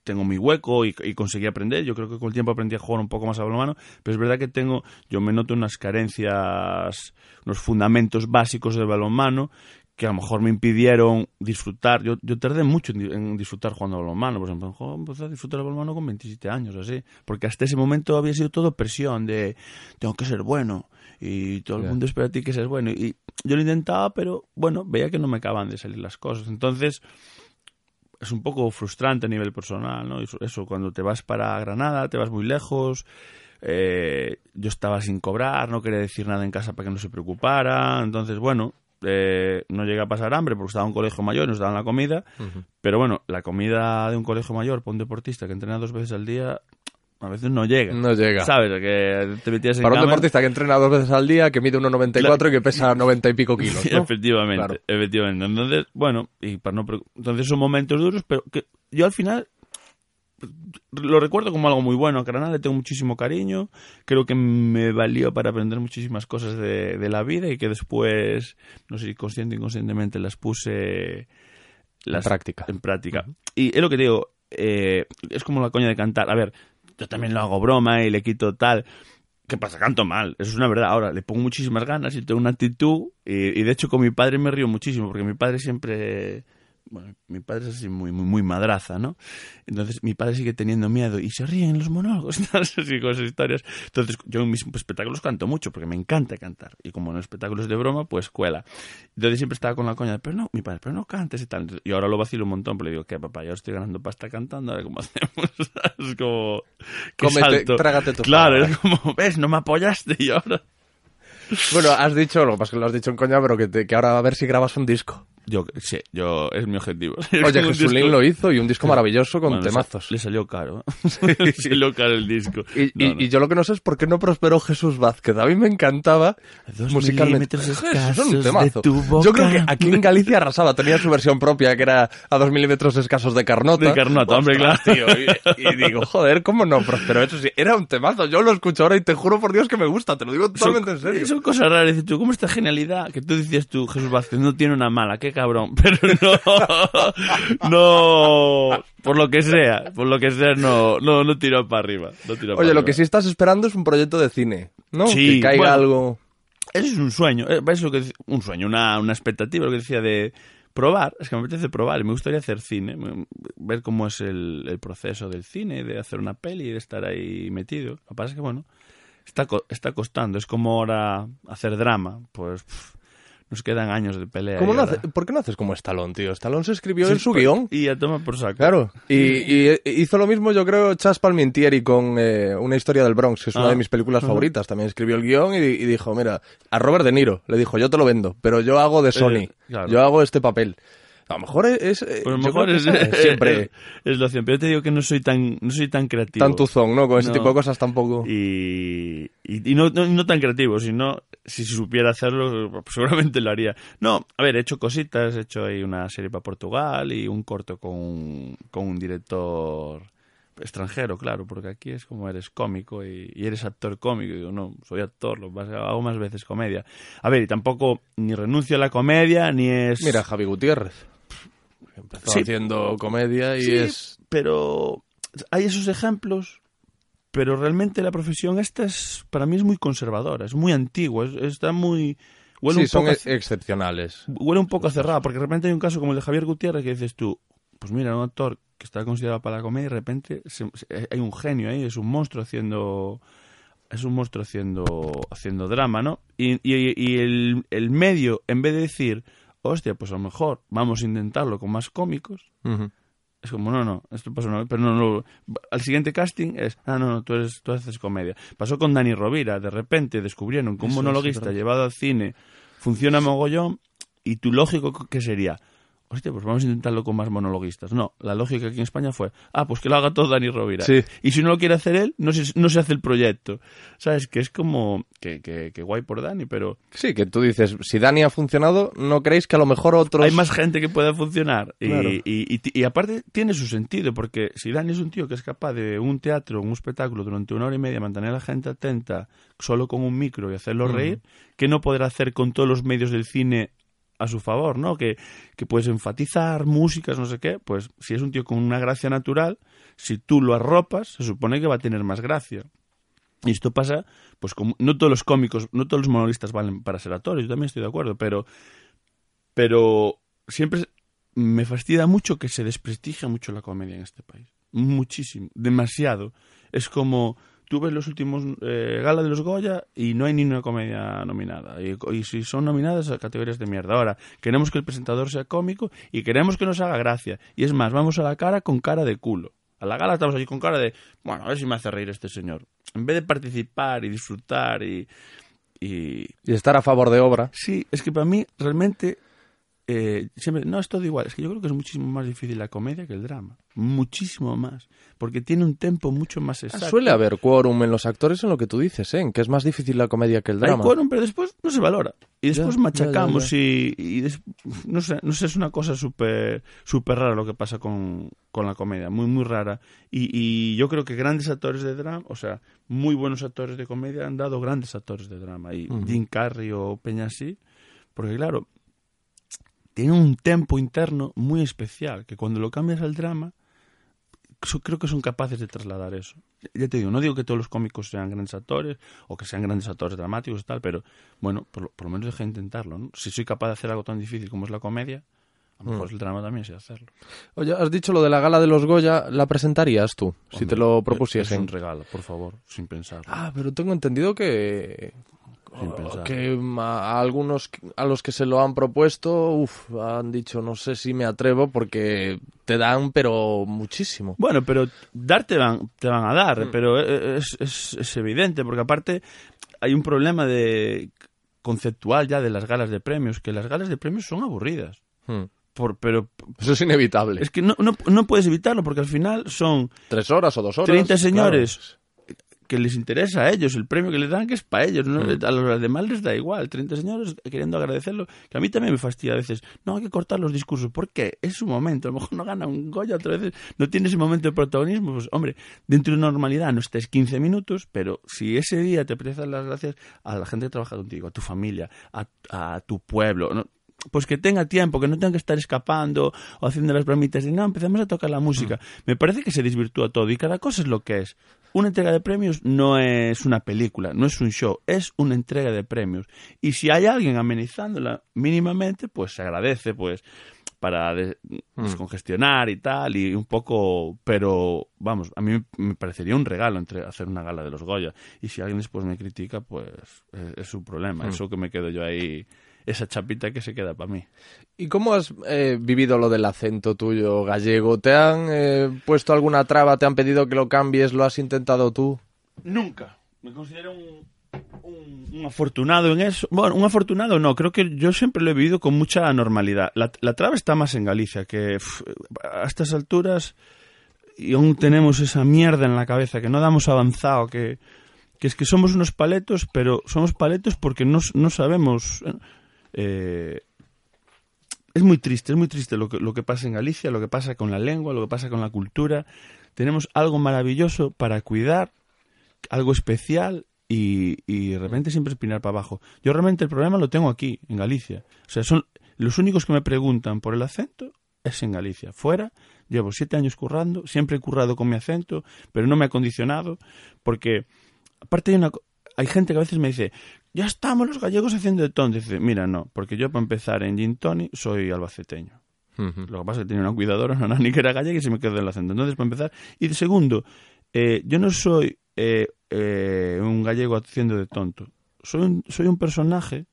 tengo mi hueco y, y conseguí aprender. Yo creo que con el tiempo aprendí a jugar un poco más a balonmano, pero es verdad que tengo, yo me noto unas carencias, unos fundamentos básicos del balonmano que a lo mejor me impidieron disfrutar. Yo, yo tardé mucho en, di- en disfrutar jugando al balonmano. Por ejemplo, jo, empecé a disfrutar del balonmano con 27 años, así. Porque hasta ese momento había sido todo presión de tengo que ser bueno y todo el mundo espera a ti que seas bueno. Y yo lo intentaba, pero bueno, veía que no me acaban de salir las cosas. Entonces, es un poco frustrante a nivel personal, ¿no? Eso, eso, cuando te vas para Granada, te vas muy lejos. eh, yo estaba sin cobrar, no quería decir nada en casa para que no se preocupara. Entonces, bueno, eh, no llegué a pasar hambre porque estaba en un colegio mayor y nos daban la comida. Pero bueno, la comida de un colegio mayor para un deportista que entrena dos veces al día, a veces no llega. No llega. ¿Sabes? Que te metías en Para un deportista que entrena dos veces al día, que mide 1,94 y que pesa 90 y pico kilos, ¿no? Efectivamente, Claro. efectivamente. Entonces, bueno, y para no entonces son momentos duros, pero que yo al final lo recuerdo como algo muy bueno. A Granada le tengo muchísimo cariño. Creo que me valió para aprender muchísimas cosas de, de la vida y que después, no sé si consciente o inconscientemente, las puse las, práctica. En práctica. Y es lo que te digo, eh, es como la coña de cantar. A ver, yo también lo hago broma y le quito tal. ¿Qué pasa? Canto mal, eso es una verdad. Ahora, le pongo muchísimas ganas y tengo una actitud. Y, y de hecho, con mi padre me río muchísimo, porque mi padre siempre. Bueno, mi padre es así muy, muy, muy madraza, ¿no? Entonces, mi padre sigue teniendo miedo y se ríen en los monólogos y todas así con esas historias. Entonces, yo en mis espectáculos canto mucho porque me encanta cantar. Y como en espectáculos de broma, pues cuela. Entonces, siempre estaba con la coña pero no, mi padre, pero no cantes y tal. Y ahora lo vacilo un montón, pero le digo, ¿qué, papá? Yo estoy ganando pasta cantando, ahora cómo hacemos. es como. Cómete, trágate tus Claro, palabras. es como, ¿ves? No me apoyaste y ahora. Bueno, has dicho, lo que pasa es que lo has dicho en coña, pero que, te- que ahora a ver si grabas un disco. Yo, sí, yo, es mi objetivo. Oye, Un Jesulín lo hizo y un disco maravilloso con Bueno, temazos. Le salió caro. le salió caro el disco. Y, y- No, no. y yo lo que no sé es por qué no prosperó Jesús Vázquez. A mí me encantaba Dos musicalmente. Jesús, escasos un temazo. Yo creo que aquí en Galicia arrasaba. Tenía su versión propia, que era a dos milímetros escasos de carnota. De Carnota, hombre, claro. Tío, y, y digo, joder, ¿cómo no prosperó? Eso sí, era un temazo. Yo lo escucho ahora y te juro por Dios que me gusta. Te lo digo totalmente en serio. Son cosas raras. Dices tú, ¿cómo esta genialidad? Que tú decías tú, Jesús Vázquez, no tiene una mala, qué cabrón. Pero no, no, por lo que sea, por lo que sea, no, no, no tiró para arriba. No tiró para Oye, lo arriba. que sí estás esperando es un proyecto de cine, ¿no? Sí, que caiga bueno. algo... Eso es un sueño, eh, es lo que dec- un sueño, una, una expectativa, lo que decía de probar, es que me apetece probar y me gustaría hacer cine, ver cómo es el, el proceso del cine, de hacer una peli y de estar ahí metido. Lo que pasa es que, bueno, está, está costando, es como ahora hacer drama, pues pff, nos quedan años de pelea. ¿Cómo no hace- ¿Por qué no haces como Stallone, tío? Stallone se escribió Sí, en su pues, guion. Y a toma por saco. Claro, y, y hizo lo mismo yo creo Chas Palmintieri con eh, Una historia del Bronx, que es una Ah. de mis películas favoritas. También escribió el guion y, y dijo, mira, a Robert De Niro le dijo, yo te lo vendo, pero yo hago de Sony, claro. yo hago este papel. A lo mejor es... eh, Pues a lo yo mejor es, es siempre es, es la opción. Pero yo te digo que no soy tan, no soy tan creativo. tan tuzón, ¿no? Con ese No. tipo de cosas tampoco... Y, y, y no, no, no tan creativo, sino si supiera hacerlo, pues seguramente lo haría. No, a ver, he hecho cositas, he hecho ahí una serie para Portugal y un corto con un, con un director extranjero, claro, porque aquí es como eres cómico y, y eres actor cómico. Y digo, no, soy actor, lo más- hago más veces comedia. A ver, y tampoco ni renuncio a la comedia, ni es... Mira, Javi Gutiérrez. Empezó Sí. haciendo comedia y Sí, es... pero hay esos ejemplos, pero realmente la profesión esta es, para mí es muy conservadora, es muy antigua, es- está muy... Huele Sí, un son poco ex- excepcionales. huele un poco cerrada, porque de repente hay un caso como el de Javier Gutiérrez que dices tú, pues mira, un actor que está considerado para la comedia y de repente se- se- hay un genio ahí, es un monstruo haciendo es un monstruo haciendo haciendo drama, ¿no? Y, y- y el, el medio, en vez de decir, hostia, pues a lo mejor vamos a intentarlo con más cómicos. Es como, no, no, esto pasó una vez, pero no, no. Al siguiente casting es, ah, no, no, tú, eres, tú haces comedia. Pasó con Dani Rovira, de repente descubrieron que un Eso monologuista llevado al cine funciona mogollón y tu lógico que sería, hostia, pues vamos a intentarlo con más monologuistas. No, la lógica aquí en España fue, ah, pues que lo haga todo Dani Rovira. Sí. Y si no lo quiere hacer él, no se, no se hace el proyecto. ¿Sabes? Que es como, que, que, que guay por Dani, pero Sí, que tú dices, si Dani ha funcionado, ¿no creéis que a lo mejor otros... hay más gente que pueda funcionar. Y, Claro. y, y- y aparte tiene su sentido, porque si Dani es un tío que es capaz de un teatro, un espectáculo durante una hora y media, mantener a la gente atenta solo con un micro y hacerlo reír, que no podrá hacer con todos los medios del cine a su favor, ¿no? Que, que puedes enfatizar músicas, no sé qué, pues si es un tío con una gracia natural, si tú lo arropas, se supone que va a tener más gracia. Y esto pasa, pues como no todos los cómicos, no todos los monolistas valen para ser actores, yo también estoy de acuerdo, pero pero siempre me fastidia mucho que se desprestigia mucho la comedia en este país. Muchísimo, demasiado. Es como tú ves los últimos eh, gala de los Goya y no hay ni una comedia nominada. Y, y si son nominadas a categorías de mierda. Ahora, queremos que el presentador sea cómico y queremos que nos haga gracia. Y es más, vamos a la cara con cara de culo. A la gala estamos allí con cara de, bueno, a ver si me hace reír este señor. En vez de participar y disfrutar y, y, Y estar a favor de obra. Sí, es que para mí realmente eh, siempre no es todo igual. Es que yo creo que es muchísimo más difícil la comedia que el drama, muchísimo más, porque tiene un tempo mucho más exacto. Ah, Suele haber quórum en los actores en lo que tú dices, ¿eh? En que es más difícil la comedia que el Hay drama. quórum, pero después no se valora. Y después Ya, machacamos ya, ya, y, y des- no sé, no sé, es una cosa súper súper rara lo que pasa con, con la comedia, muy, muy rara. Y, y yo creo que grandes actores de drama, o sea, muy buenos actores de comedia han dado grandes actores de drama. Y Ujú. Jim Carrey o Peña porque claro, tiene un tempo interno muy especial, que cuando lo cambias al drama, creo que son capaces de trasladar eso. Ya te digo, no digo que todos los cómicos sean grandes actores o que sean grandes actores dramáticos y tal, pero bueno, por lo, por lo menos deja de intentarlo. ¿no? Si soy capaz de hacer algo tan difícil como es la comedia, a lo mejor Mm. el drama también sé hacerlo. Oye, has dicho lo de la gala de los Goya, ¿la presentarías tú? si te lo Es propusiesen. un regalo, por favor, sin pensar. Ah, pero tengo entendido que... Sin pensar. Que a, algunos a los que se lo han propuesto, uf, han dicho, no sé si me atrevo porque te dan, pero muchísimo. Bueno, pero dar te van, te van a dar, Mm. pero es, es, es evidente, porque aparte hay un problema de conceptual ya de las galas de premios, que las galas de premios son aburridas. Hmm. Por, pero Eso es inevitable. es que no, no, no puedes evitarlo, porque al final son Tres horas o dos horas. 30 claro. Que les interesa a ellos, el premio que les dan que es para ellos, ¿no? Mm. a los demás les da igual, 30 señores queriendo agradecerlo, que a mí también me fastidia a veces, no hay que cortar los discursos, ¿por qué? Es su momento, a lo mejor no gana un Goya otra vez, no tiene ese momento de protagonismo, pues hombre, dentro de una normalidad no estés 15 minutos, pero si ese día te dar las gracias a la gente que trabaja contigo, a tu familia, a, a tu pueblo, ¿no? pues que tenga tiempo, que no tenga que estar escapando o haciendo las bromitas de no, empezamos a tocar la música. Me parece que se desvirtúa todo y cada cosa es lo que es. Una entrega de premios no es una película, no es un show, es una entrega de premios. Y si hay alguien amenizándola mínimamente, pues se agradece, pues para de- descongestionar y tal, y un poco, pero vamos, a mí me parecería un regalo entre hacer una gala de los Goya. Y si alguien después me critica, pues es, es su problema. Eso que me quedo yo ahí esa chapita que se queda para mí. ¿Y cómo has eh, vivido lo del acento tuyo gallego? ¿Te han eh, puesto alguna traba? ¿Te han pedido que lo cambies? ¿Lo has intentado tú? Nunca. Me considero un, un- un afortunado en eso. Bueno, un afortunado no, creo que yo siempre lo he vivido con mucha normalidad. La, la traba está más en Galicia, que pf, a estas alturas y aún tenemos esa mierda en la cabeza, que no damos avanzado, que, que es que somos unos paletos, pero somos paletos porque no, no sabemos... eh, es muy triste, es muy triste lo que, lo que pasa en Galicia, lo que pasa con la lengua, lo que pasa con la cultura. Tenemos algo maravilloso para cuidar, algo especial y, y de repente siempre espinar para abajo. Yo realmente el problema lo tengo aquí, en Galicia. O sea, son los únicos que me preguntan por el acento es en Galicia. Fuera, llevo siete años currando, siempre he currado con mi acento, pero no me ha condicionado, porque aparte hay una... Hay gente que a veces me dice, ya estamos los gallegos haciendo de tonto. Dice, mira, no, porque yo para empezar en Gin Tony soy albaceteño. Lo que pasa es que tenía una cuidadora, una nani que era gallega y se me quedó el acento. Entonces, para empezar. Y de segundo, eh, yo no soy eh, eh, un gallego haciendo de tonto. Soy un, soy un personaje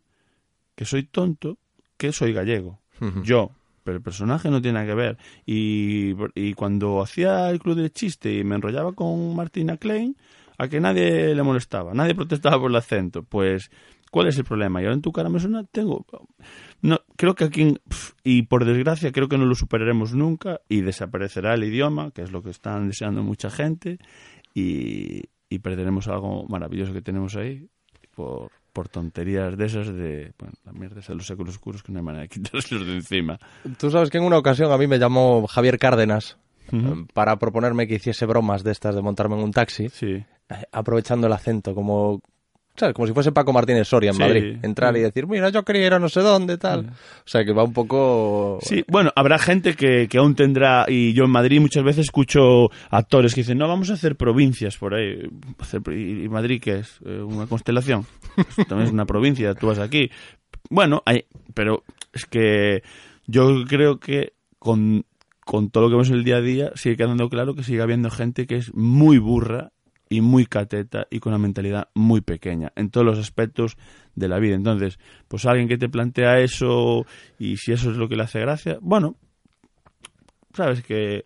que soy tonto, que soy gallego. Yo. Pero el personaje no tiene nada que ver. Y, y cuando hacía el club de chiste y me enrollaba con Martina Klein, a que nadie le molestaba, nadie protestaba por el acento. Pues, ¿cuál es el problema? Y ahora en tu cara me suena, tengo. No, creo que aquí, y por desgracia, creo que no lo superaremos nunca y desaparecerá el idioma, que es lo que están deseando mucha gente, y, y perderemos algo maravilloso que tenemos ahí por, por tonterías de esas de, bueno, la mierda esa de los séculos oscuros que no hay manera de quitárselos de encima. Tú sabes que en una ocasión a mí me llamó Javier Cárdenas Ujú. eh, para proponerme que hiciese bromas de estas de montarme en un taxi, Sí. Aprovechando el acento, como, ¿sabes? como si fuese Paco Martínez Soria en Sí. Madrid. Entrar y decir, mira, yo quería ir a no sé dónde, tal. O sea, que va un poco... Sí, bueno, habrá gente que, que aún tendrá, y yo en Madrid muchas veces escucho actores que dicen, no, vamos a hacer provincias por ahí. ¿Y Madrid qué es? Eh, ¿Una constelación? Pues también es una provincia, tú vas aquí. Bueno, hay, pero es que yo creo que con, con todo lo que vemos en el día a día sigue quedando claro que sigue habiendo gente que es muy burra y muy cateta y con una mentalidad muy pequeña en todos los aspectos de la vida. Entonces, pues alguien que te plantea eso y si eso es lo que le hace gracia, bueno, sabes que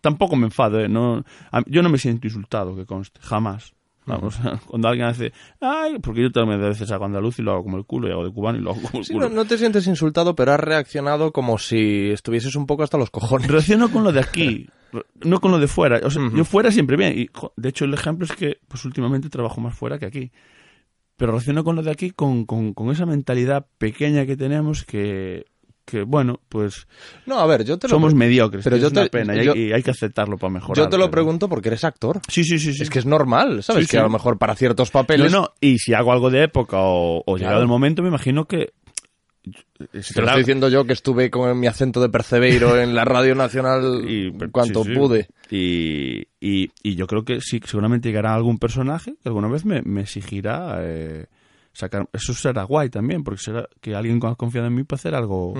tampoco me enfado, ¿eh? No, yo no me siento insultado, que conste, jamás. Vamos, cuando alguien hace, ay, porque yo también a veces hago andaluz y lo hago como el culo, y hago de cubano y lo hago como el Sí, culo. no, no te sientes insultado, pero has reaccionado como si estuvieses un poco hasta los cojones. Reacciono con lo de aquí, no con lo de fuera. O sea, yo fuera siempre bien. Y de hecho, el ejemplo es que pues últimamente trabajo más fuera que aquí. Pero reacciono con lo de aquí con, con, con esa mentalidad pequeña que tenemos que, que bueno, pues No, a ver, yo te lo somos mediocres. pero yo es una te- pena y hay, yo- y hay que aceptarlo para mejorar. Yo te lo pero- pregunto porque eres actor. Sí, sí, sí. sí. Es que es normal, ¿sabes? Sí, que sí. a lo mejor para ciertos No, papeles... no, y si hago algo de época o, o llegado Claro. el momento, me imagino que... Te lo estoy diciendo yo que estuve con mi acento de Percebeiro en la Radio Nacional y en cuanto sí, sí. pude. Y, y, y yo creo que sí, seguramente llegará algún personaje que alguna vez me, me exigirá eh, sacar. Eso será guay también, porque será que alguien ha confiado en mí para hacer algo,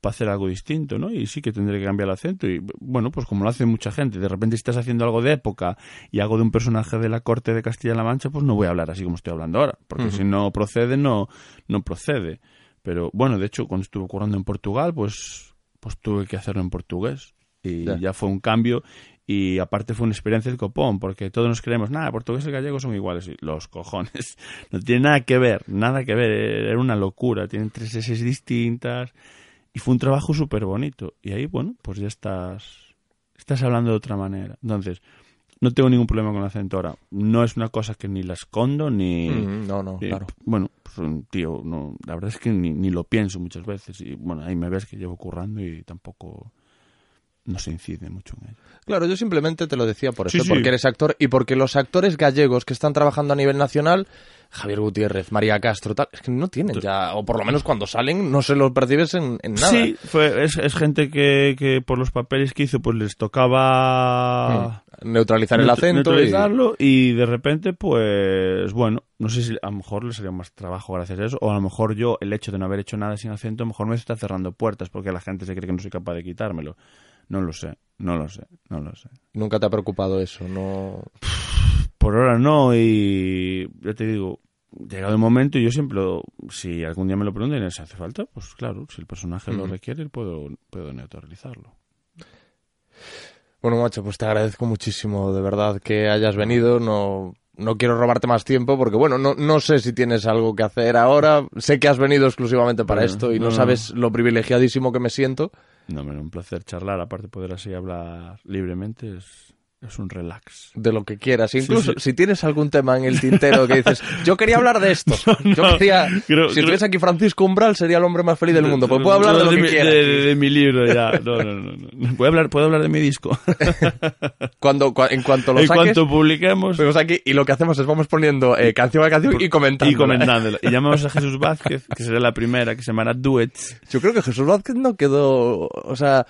para hacer algo distinto, ¿no? Y sí que tendré que cambiar el acento. Y bueno, pues como lo hace mucha gente, de repente si estás haciendo algo de época y algo de un personaje de la corte de Castilla-La Mancha, pues no voy a hablar así como estoy hablando ahora, porque si no procede, no, no procede. Pero bueno, de hecho, cuando estuve currando en Portugal, pues, pues tuve que hacerlo en portugués. Y Ya. ya. fue un cambio. Y aparte fue una experiencia del copón, porque todos nos creemos, nada, portugués y gallego son iguales. Los cojones. No tiene nada que ver, nada que ver. Era una locura. Tienen tres S distintas. Y fue un trabajo súper bonito. Y ahí, bueno, pues ya estás, estás hablando de otra manera. Entonces, no tengo ningún problema con el acento ahora. No es una cosa que ni la escondo, ni... Mm, no, no, Eh, claro. Bueno, pues un tío, no, la verdad es que ni, ni lo pienso muchas veces. Y bueno, ahí me ves que llevo currando y tampoco no se incide mucho en ello. Claro, yo simplemente te lo decía por eso, sí. porque eres actor y porque los actores gallegos que están trabajando a nivel nacional, Javier Gutiérrez, María Castro, tal, es que no tienen ya, o por lo menos cuando salen no se los percibes en, en nada. Sí, fue, es, es gente que, que por los papeles que hizo pues les tocaba... Mm. Neutralizar el acento y... neutralizarlo y... de repente pues bueno no sé si a lo mejor le sería más trabajo gracias a eso o a lo mejor yo el hecho de no haber hecho nada sin acento a lo mejor me está cerrando puertas porque la gente se cree que no soy capaz de quitármelo no lo sé no lo sé no lo sé Nunca te ha preocupado eso, no... por ahora no y ya te digo llegado el momento, yo siempre, lo- si algún día me lo preguntan y si hace falta, pues claro, si el personaje lo Ujú. requiere, puedo, puedo neutralizarlo. Bueno, macho, pues te agradezco muchísimo, de verdad, que hayas venido. No, no quiero robarte más tiempo porque, bueno, no, no sé si tienes algo que hacer ahora. Sé que has venido exclusivamente para Bueno, esto y no. sabes lo privilegiadísimo que me siento. No, me un placer charlar, aparte poder así hablar libremente es, es un relax. De lo que quieras. Incluso sí. si tienes algún tema en el tintero que dices, yo quería hablar de esto. yo no, quería. creo- si estuviese aquí Francisco Umbral, sería el hombre más feliz del mundo. Pues puedo hablar de lo que mi, quiera. de, de mi libro ya. No, no, no, no. Puedo hablar, puedo hablar de mi disco. Cuando, cua- en cuanto lo en saques, cuanto publiquemos venimos aquí y lo que hacemos es vamos poniendo eh, canción a canción y comentando. y comentándolo. Y llamamos a Jesús Vázquez, que será la primera, que se llamará Duets. Yo creo que Jesús Vázquez no quedó, o sea,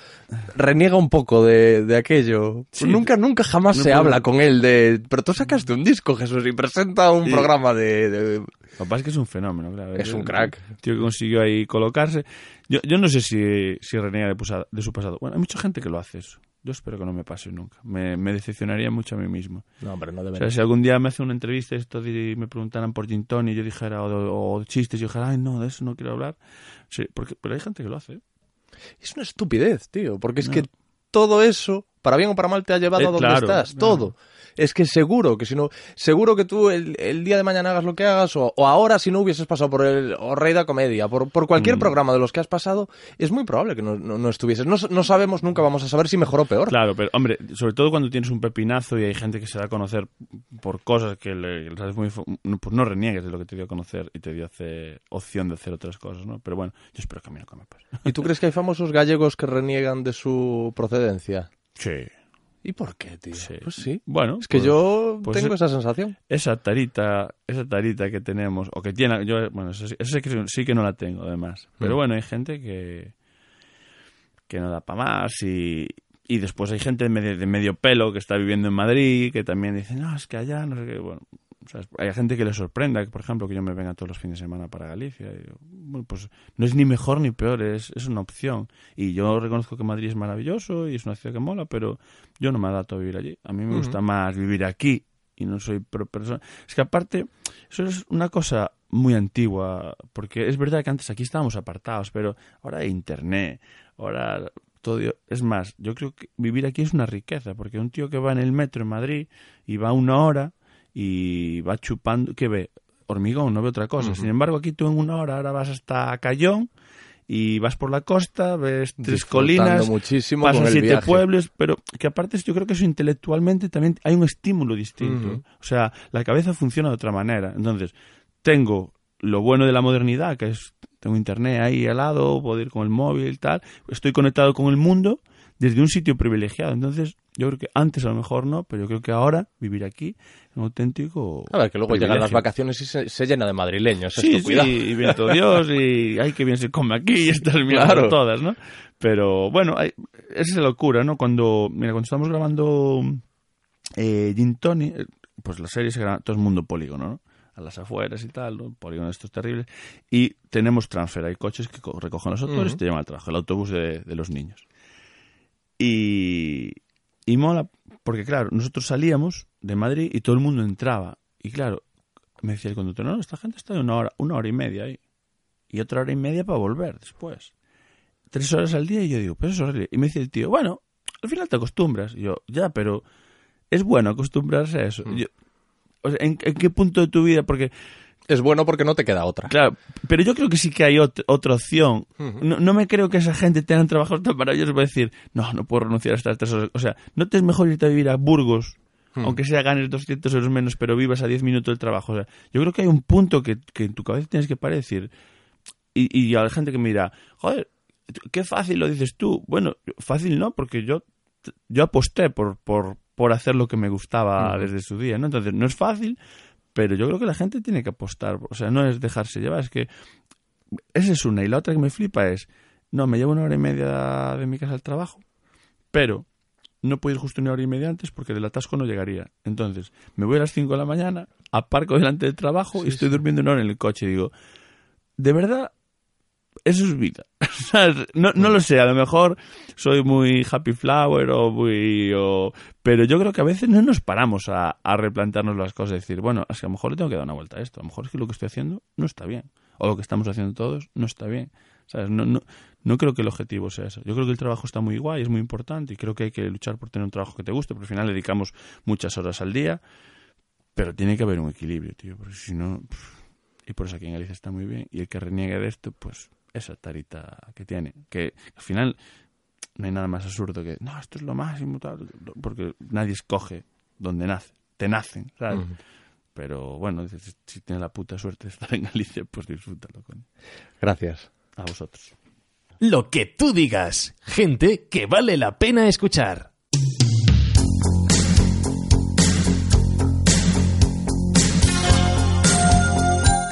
reniega un poco de, de aquello. Sí. Nunca, nunca jamás No se puedo- habla con él de, pero tú sacaste un disco, Jesús, y presenta un Sí. programa de, de- Lo que pasa es que es un fenómeno, claro. Es un crack. Tío que consiguió ahí colocarse. Yo, yo no sé si, si reniega de, pusa- de su pasado. Bueno, hay mucha gente que lo hace eso. Yo espero que no me pase nunca. Me, me decepcionaría mucho a mí mismo. No, hombre, no O sea, debería. si algún día me hace una entrevista esto y me preguntaran por Gin Tonic y yo dijera, o, o chistes, yo dijera, ay, no, de eso no quiero hablar. Sí, porque, pero hay gente que lo hace. ¿eh? Es una estupidez, tío, porque es No. que todo eso, para bien o para mal, te ha llevado Eh, a donde claro, estás, claro. Es que seguro que si no, seguro que tú el, el día de mañana hagas lo que hagas, o, o ahora si no hubieses pasado por el o Rey de Comedia, por, por cualquier Mm. programa de los que has pasado, es muy probable que no, no, no estuvieses. No, no sabemos, nunca vamos a saber si mejor o peor. Claro, pero hombre, sobre todo cuando tienes un pepinazo y hay gente que se da a conocer por cosas que le, muy... Pues no reniegues de lo que te dio a conocer y te dio opción de hacer otras cosas, ¿no? Pero bueno, yo espero que a mí no me pase. ¿Y tú crees que hay famosos gallegos que reniegan de su procedencia? Sí. ¿Y por qué, tío? Sí. Pues sí. Bueno, Es que pues yo pues tengo e- esa sensación. esa tarita, esa tarita que tenemos, o que tiene, yo, bueno, eso, sí- eso sí, que, sí que no la tengo, además. Pero Mm. bueno, hay gente que, que no da para más y, y después hay gente de medio, de medio pelo que está viviendo en Madrid, que también dice, no, es que allá, no sé qué, bueno. Hay gente que le sorprenda, que, por ejemplo, que yo me venga todos los fines de semana para Galicia. Y bueno, pues no es ni mejor ni peor, es, es una opción. Y yo reconozco que Madrid es maravilloso y es una ciudad que mola, pero yo no me adapto a vivir allí. A mí me gusta más vivir aquí y no soy pro persona. Es que aparte, eso es una cosa muy antigua, porque es verdad que antes aquí estábamos apartados, pero ahora hay internet, ahora todo. Es más, yo creo que vivir aquí es una riqueza, porque un tío que va en el metro en Madrid y va una hora y va chupando, ¿qué ve? Hormigón, no ve otra cosa. Sin embargo, aquí tú en una hora ahora vas hasta Cayón y vas por la costa, ves tres colinas, muchísimo pasas siete viaje. pueblos, pero que aparte yo creo que eso intelectualmente también hay un estímulo distinto. O sea, la cabeza funciona de otra manera. Entonces, tengo lo bueno de la modernidad, que es tengo internet ahí al lado, puedo ir con el móvil y tal, estoy conectado con el mundo desde un sitio privilegiado. Entonces, yo creo que antes a lo mejor no, pero yo creo que ahora vivir aquí es un auténtico A ver, que luego llegan las vacaciones y se, se llena de madrileños. Sí, sí, y viento Dios, y ay, que bien se come aquí, y estas mierdas Claro. todas, ¿no? Pero bueno, hay, esa es la locura, ¿no? Cuando, mira, cuando estamos grabando eh, Gin Tony, eh, pues la serie se graba todo el mundo polígono, ¿no? A las afueras y tal, ¿no? Polígono estos terribles. Y tenemos transfer, hay coches que co- recogen los autores y te llevan al trabajo, el autobús de, de los niños. Y, y mola, porque claro, nosotros salíamos de Madrid y todo el mundo entraba. Y claro, me decía el conductor, no, esta gente está de una hora, una hora y media ahí. Y otra hora y media para volver después. Tres horas al día y yo digo, pues eso es. Y me dice el tío, bueno, al final te acostumbras. Y yo, ya, pero es bueno acostumbrarse a eso. Mm. Yo- o sea, ¿en, en qué punto de tu vida? Porque, Es bueno porque no te queda otra. claro, pero yo creo que sí que hay ot- otra opción. No, no me creo que esa gente tenga trabajos tan maravillosos para decir, no, no puedo renunciar a estas tres horas. O sea, ¿no te es mejor irte a vivir a Burgos Hmm. aunque sea ganes 200 euros menos, pero vivas a 10 minutos del trabajo. O sea, yo creo que hay un punto que, que en tu cabeza tienes que parar y decir, y, y a la gente que me dirá, joder, qué fácil lo dices tú. Bueno, fácil no, porque yo, yo aposté por, por, por hacer lo que me gustaba desde su día, ¿no? Entonces, no es fácil, pero yo creo que la gente tiene que apostar. O sea, no es dejarse llevar, es que esa es una. Y la otra que me flipa es, no, me llevo una hora y media de mi casa al trabajo, pero no puedo ir justo una hora y media antes porque del atasco no llegaría. Entonces, me voy a las 5 de la mañana, aparco delante del trabajo y estoy durmiendo una hora en el coche. Y digo, ¿de verdad eso es vida. No, no lo sé, a lo mejor soy muy happy flower o muy... o- Pero yo creo que a veces no nos paramos a, a replantearnos las cosas y decir, bueno, es que a lo mejor le tengo que dar una vuelta a esto. A lo mejor es que lo que estoy haciendo no está bien. O lo que estamos haciendo todos no está bien. ¿Sabes? No, no, no creo que el objetivo sea eso. Yo creo que el trabajo está muy guay, es muy importante y creo que hay que luchar por tener un trabajo que te guste, porque al final le dedicamos muchas horas al día, pero tiene que haber un equilibrio, tío, porque si no... pff, y por eso aquí en Galicia está muy bien. Y el que reniegue de esto, pues esa tarita que tiene. Que al final no hay nada más absurdo que, no, esto es lo máximo, tal, porque nadie escoge donde nace. Te nacen, ¿sabes? Pero bueno, dices, si tienes la puta suerte de estar en Galicia, pues disfrútalo con Gracias. a vosotros. Lo que tú digas. Gente que vale la pena escuchar.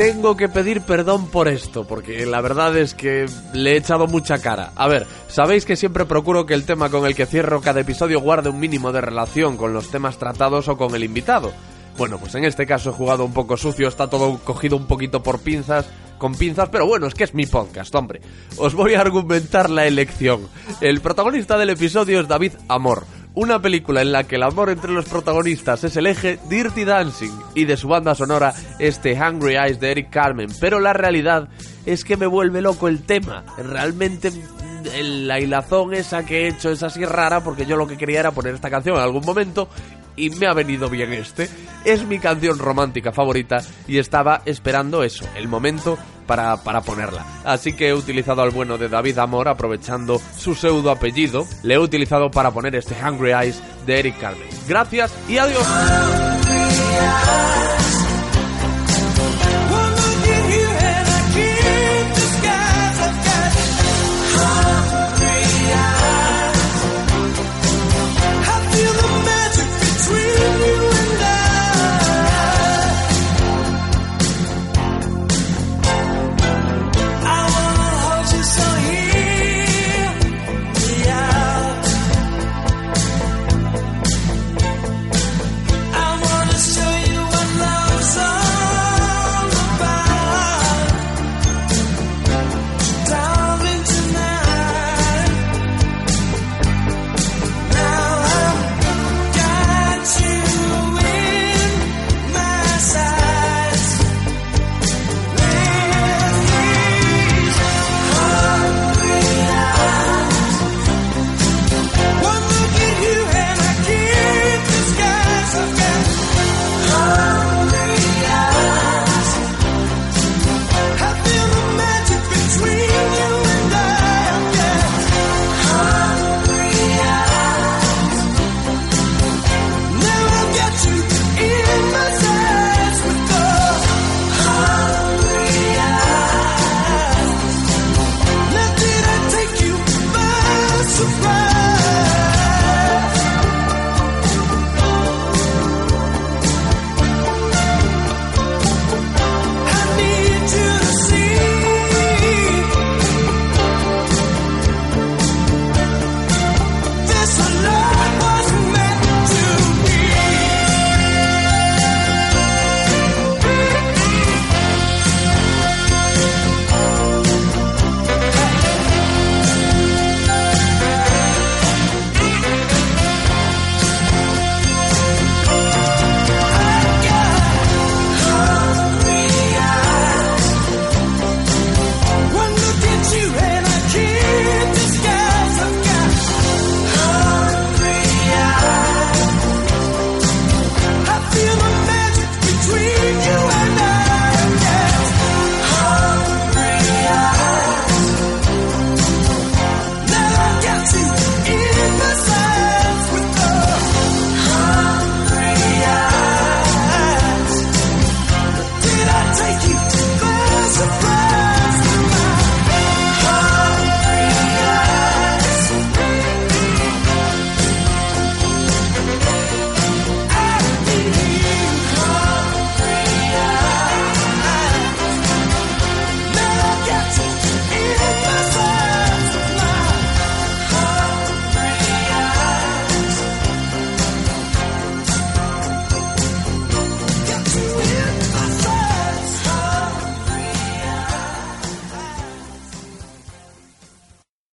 Tengo que pedir perdón por esto, porque la verdad es que le he echado mucha cara. A ver, sabéis que siempre procuro que el tema con el que cierro cada episodio guarde un mínimo de relación con los temas tratados o con el invitado. Bueno, pues en este caso he jugado un poco sucio, está todo cogido un poquito por pinzas, con pinzas, pero bueno, es que es mi podcast, hombre. Os voy a argumentar la elección. El protagonista del episodio es David Amor, una película en la que el amor entre los protagonistas es el eje Dirty Dancing y de su banda sonora este Hungry Eyes de Eric Carmen, pero la realidad es que me vuelve loco el tema. Realmente la hilazón esa que he hecho es así rara porque yo lo que quería era poner esta canción en algún momento y me ha venido bien este. Es mi canción romántica favorita y estaba esperando eso, el momento para, para ponerla. Así que he utilizado al bueno de David Amor aprovechando su pseudo apellido. Le he utilizado para poner este Hungry Eyes de Eric Carmen. Gracias y adiós.